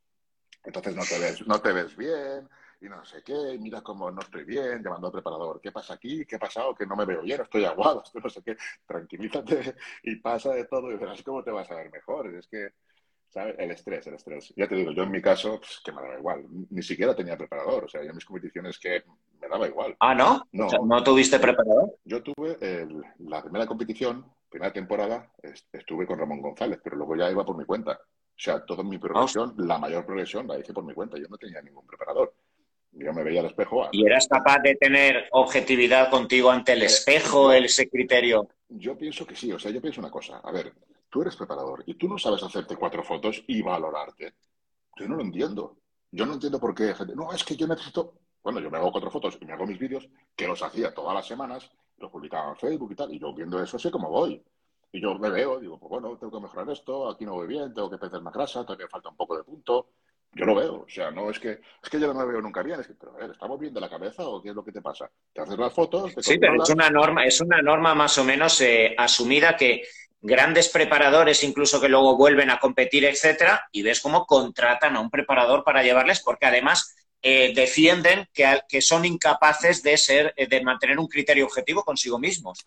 entonces no te ves, no te ves bien y no sé qué, mira cómo no estoy bien, llamando al preparador, ¿qué pasa aquí? ¿Qué ha pasado? Que no me veo bien, estoy aguado, estoy no sé qué, tranquilízate y pasa de todo y verás cómo te vas a ver mejor. Es que, ¿sabes? El estrés, el estrés. Ya te digo, yo en mi caso, pues, que me daba igual, ni siquiera tenía preparador, o sea, yo en mis competiciones que me daba igual. Ah, ¿no? No, ¿no tuviste preparador? Yo tuve la primera competición, primera temporada, estuve con Ramón González, pero luego ya iba por mi cuenta. O sea, toda mi progresión, la mayor progresión la hice por mi cuenta. Yo no tenía ningún preparador. Yo me veía al espejo. ¿Y eras capaz de tener objetividad contigo ante el eh, espejo, ese criterio? Yo pienso que sí. O sea, yo pienso una cosa. A ver, tú eres preparador y tú no sabes hacerte cuatro fotos y valorarte. Yo no lo entiendo. Yo no entiendo por qué gente. No, es que yo necesito. Bueno, yo me hago cuatro fotos y me hago mis vídeos, que los hacía todas las semanas, los publicaba en Facebook y tal. Y yo viendo eso sé cómo voy. Y yo me veo, digo, pues bueno, tengo que mejorar esto, aquí no voy bien, tengo que perder más grasa, todavía falta un poco de punto. Yo lo veo, o sea, no es que es que yo no me veo nunca bien, es que, pero a ver, ¿estamos bien de la cabeza o qué es lo que te pasa? Te haces las fotos, Sí, pero es una norma, es una norma más o menos eh, asumida que grandes preparadores incluso que luego vuelven a competir, etcétera, y ves cómo contratan a un preparador para llevarles, porque además eh, defienden que, que, son incapaces de ser, de mantener un criterio objetivo consigo mismos.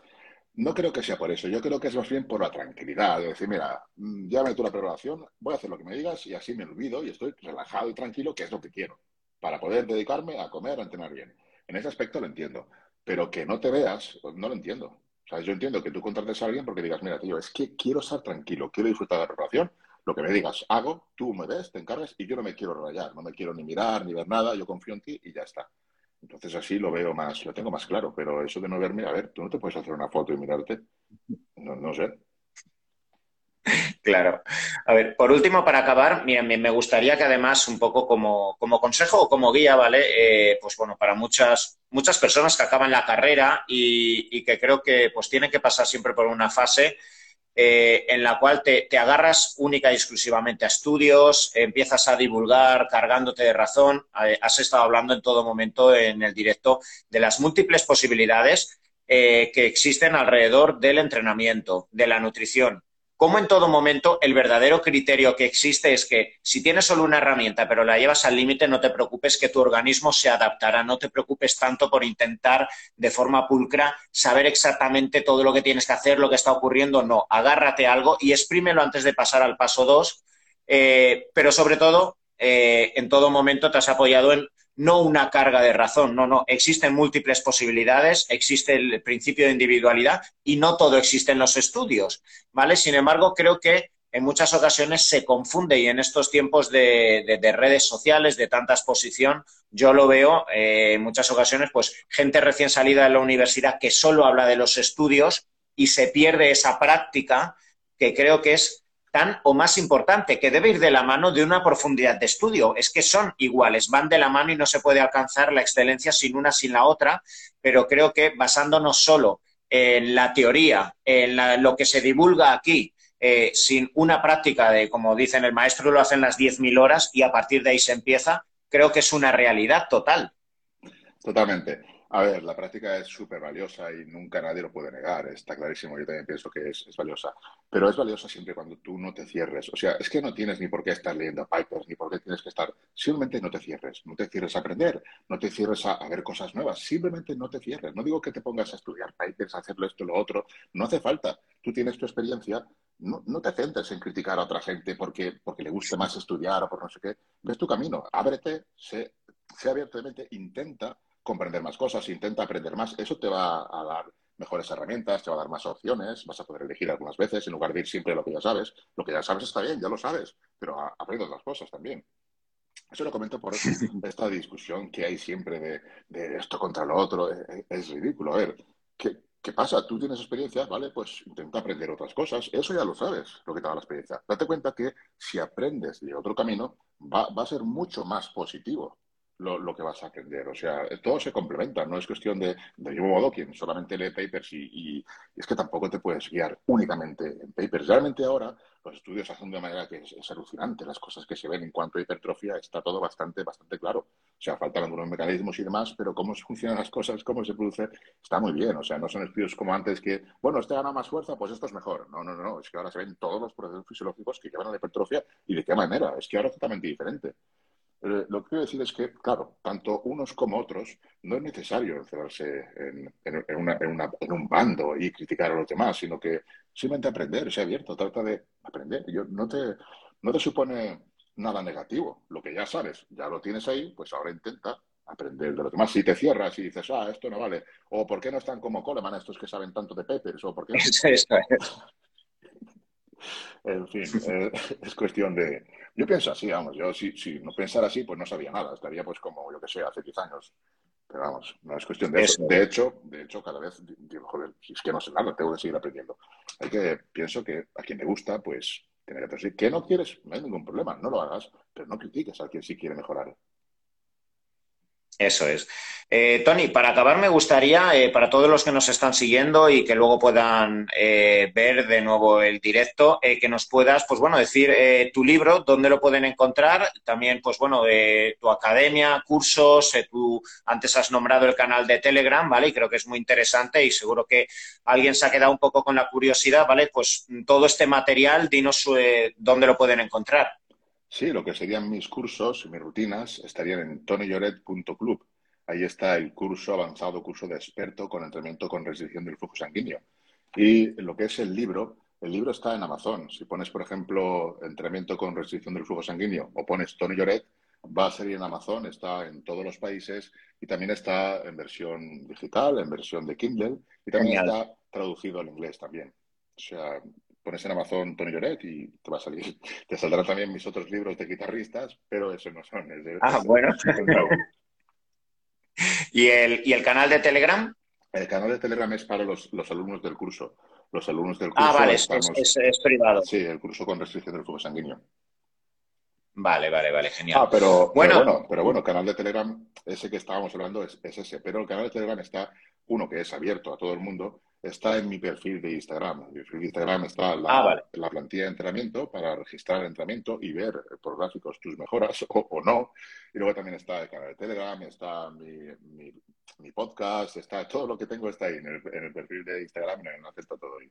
No creo que sea por eso, yo creo que es más bien por la tranquilidad, de decir, mira, mm, ya me tu la preparación, voy a hacer lo que me digas y así me olvido y estoy relajado y tranquilo, que es lo que quiero, para poder dedicarme a comer, a entrenar bien. En ese aspecto lo entiendo, pero que no te veas, no lo entiendo. O sea, yo entiendo que tú contrates a alguien porque digas, mira, tío, es que quiero estar tranquilo, quiero disfrutar de la preparación, lo que me digas, hago, tú me ves, te encargas y yo no me quiero rayar, no me quiero ni mirar, ni ver nada, yo confío en ti y ya está. Entonces así lo veo más, lo tengo más claro, pero eso de no verme, a ver, tú no te puedes hacer una foto y mirarte. No, no sé. Claro. A ver, por último, para acabar, me gustaría que además, un poco como, como consejo o como guía, ¿vale? Eh, pues bueno, para muchas, muchas personas que acaban la carrera y, y, que creo que pues tienen que pasar siempre por una fase eh, en la cual te, agarras única y exclusivamente a estudios, empiezas a divulgar cargándote de razón. Eh, has estado hablando en todo momento en el directo de las múltiples posibilidades eh, que existen alrededor del entrenamiento, de la nutrición, como en todo momento el verdadero criterio que existe es que si tienes solo una herramienta pero la llevas al límite, no te preocupes que tu organismo se adaptará, no te preocupes tanto por intentar de forma pulcra saber exactamente todo lo que tienes que hacer, lo que está ocurriendo, no, agárrate algo y exprímelo antes de pasar al paso 2, eh, pero sobre todo, eh, en todo momento te has apoyado en no una carga de razón, no, no, existen múltiples posibilidades, existe el principio de individualidad y no todo existe en los estudios, ¿vale? Sin embargo, creo que en muchas ocasiones se confunde y en estos tiempos de, redes sociales, de tanta exposición, yo lo veo eh, en muchas ocasiones, pues gente recién salida de la universidad que solo habla de los estudios y se pierde esa práctica que creo que es tan o más importante, que debe ir de la mano de una profundidad de estudio. Es que son iguales, van de la mano y no se puede alcanzar la excelencia sin una sin la otra, pero creo que basándonos solo en la teoría, en lo que se divulga aquí, eh, sin una práctica de, como dicen el maestro, lo hacen las 10.000 horas y a partir de ahí se empieza, creo que es una realidad total. Totalmente. A ver, la práctica es súper valiosa y nunca nadie lo puede negar, está clarísimo, yo también pienso que es, valiosa, pero es valiosa siempre cuando tú no te cierres, o sea, es que no tienes ni por qué estar leyendo papers, ni por qué tienes que estar, simplemente no te cierres, no te cierres a aprender, no te cierres a, ver cosas nuevas, simplemente no te cierres, no digo que te pongas a estudiar papers, a hacerlo esto, lo otro, no hace falta, tú tienes tu experiencia, no, no, te centres en criticar a otra gente porque, porque le guste más estudiar o por no sé qué. Ves tu camino, ábrete, sé, sé abiertamente, intenta comprender más cosas, intenta aprender más, eso te va a dar mejores herramientas, te va a dar más opciones, vas a poder elegir algunas veces en lugar de ir siempre lo que ya sabes. Lo que ya sabes está bien, ya lo sabes, pero aprende otras cosas también. Eso lo comento por esta discusión que hay siempre de, esto contra lo otro. Es, es ridículo. A ver, ¿qué, ¿qué, pasa? Tú tienes experiencia, ¿vale? Pues intenta aprender otras cosas. Eso ya lo sabes, lo que te da la experiencia. Date cuenta que si aprendes de otro camino, va, va a ser mucho más positivo lo, que vas a aprender. O sea, todo se complementa, no es cuestión de, de yo modo quien solamente lee papers y, es que tampoco te puedes guiar únicamente en papers. Realmente ahora los estudios hacen de manera que es, alucinante, las cosas que se ven en cuanto a hipertrofia está todo bastante, bastante claro. O sea, faltan algunos mecanismos y demás, pero cómo funcionan las cosas, cómo se produce, está muy bien. O sea, no son estudios como antes que, bueno, este gana más fuerza, pues esto es mejor. No, no, no, es que ahora se ven todos los procesos fisiológicos que llevan a la hipertrofia y de qué manera. Es que ahora es totalmente diferente. Eh, lo que quiero decir es que, claro, tanto unos como otros, no es necesario encerrarse en, en, un bando y criticar a los demás, sino que simplemente aprender, sea abierto, trata de aprender. Yo, no, te, no te supone nada negativo. Lo que ya sabes, ya lo tienes ahí, pues ahora intenta aprender de los demás. Si te cierras y dices, ah, esto no vale, o ¿por qué no están como Coleman estos que saben tanto de papers? O ¿por qué en fin, eh, es cuestión de, yo pienso así, vamos, yo si, si no pensara así, pues no sabía nada, estaría pues como, yo que sé, hace 10 años. Pero vamos, no es cuestión de eso. De hecho, de hecho, cada vez digo, joder, si es que no sé nada, tengo que seguir aprendiendo. Hay que, pienso que a quien le gusta, pues tiene que decir que no quieres, no hay ningún problema, no lo hagas, pero no critiques a quien sí quiere mejorar. Eso es. Eh, Tony, para acabar me gustaría, eh, para todos los que nos están siguiendo y que luego puedan eh, ver de nuevo el directo, que nos puedas, pues bueno, decir tu libro, dónde lo pueden encontrar, también, pues bueno, tu academia, cursos, tú antes has nombrado el canal de Telegram, ¿vale? Y creo que es muy interesante y seguro que alguien se ha quedado un poco con la curiosidad, ¿vale? Pues todo este material, dinos dónde lo pueden encontrar. Sí, lo que serían mis cursos y mis rutinas estarían en tonylloret.club Ahí está el curso avanzado, curso de experto con entrenamiento con restricción del flujo sanguíneo. Y lo que es el libro, el libro está en Amazon. Si pones, por ejemplo, entrenamiento con restricción del flujo sanguíneo o pones Tony Lloret, va a salir en Amazon, está en todos los países y también está en versión digital, en versión de Kindle y también está traducido al inglés también. O sea, pones en Amazon Tony Lloret y te va a salir. Te saldrán también mis otros libros de guitarristas, pero eso no son. ah, bueno. ¿Y el, ¿Y el canal de Telegram? El canal de Telegram es para los, alumnos del curso. Los alumnos del curso. Ah, vale, es, privado. Sí, el curso con restricción del flujo sanguíneo. Vale, vale, vale, genial. Ah, pero bueno, pero bueno, pero bueno, canal de Telegram, ese que estábamos hablando es, es, ese, pero el canal de Telegram está, uno que es abierto a todo el mundo, está en mi perfil de Instagram. En mi perfil de Instagram está la, ah, la, plantilla de entrenamiento para registrar el entrenamiento y ver por gráficos tus mejoras o, no. Y luego también está el canal de Telegram, está mi, mi, podcast, está todo lo que tengo está ahí en el, en el perfil de Instagram, en el está todo ahí.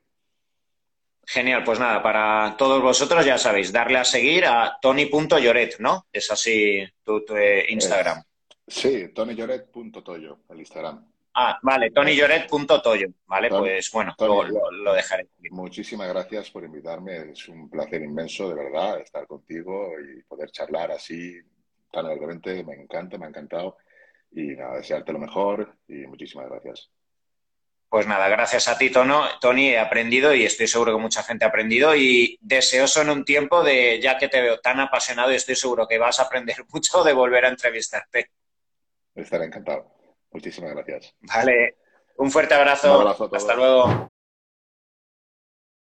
Genial, pues nada, para todos vosotros ya sabéis, darle a seguir a tony.lloret, ¿no? Es así tu, eh, Instagram. sí, tonylloret.toyo, el Instagram. Ah, vale, tonylloret.toyo. Vale, pues bueno, lo, dejaré. Muchísimas gracias por invitarme. Es un placer inmenso, de verdad, estar contigo y poder charlar así tan alegremente. Me encanta, me ha encantado. Y nada, desearte lo mejor y muchísimas gracias. Pues nada, gracias a ti, Tono. Tony, he aprendido y estoy seguro que mucha gente ha aprendido y deseoso en un tiempo de, ya que te veo tan apasionado y estoy seguro que vas a aprender mucho de volver a entrevistarte. Estaré encantado. Muchísimas gracias. Vale, un fuerte abrazo. Un abrazo a todos. Hasta luego.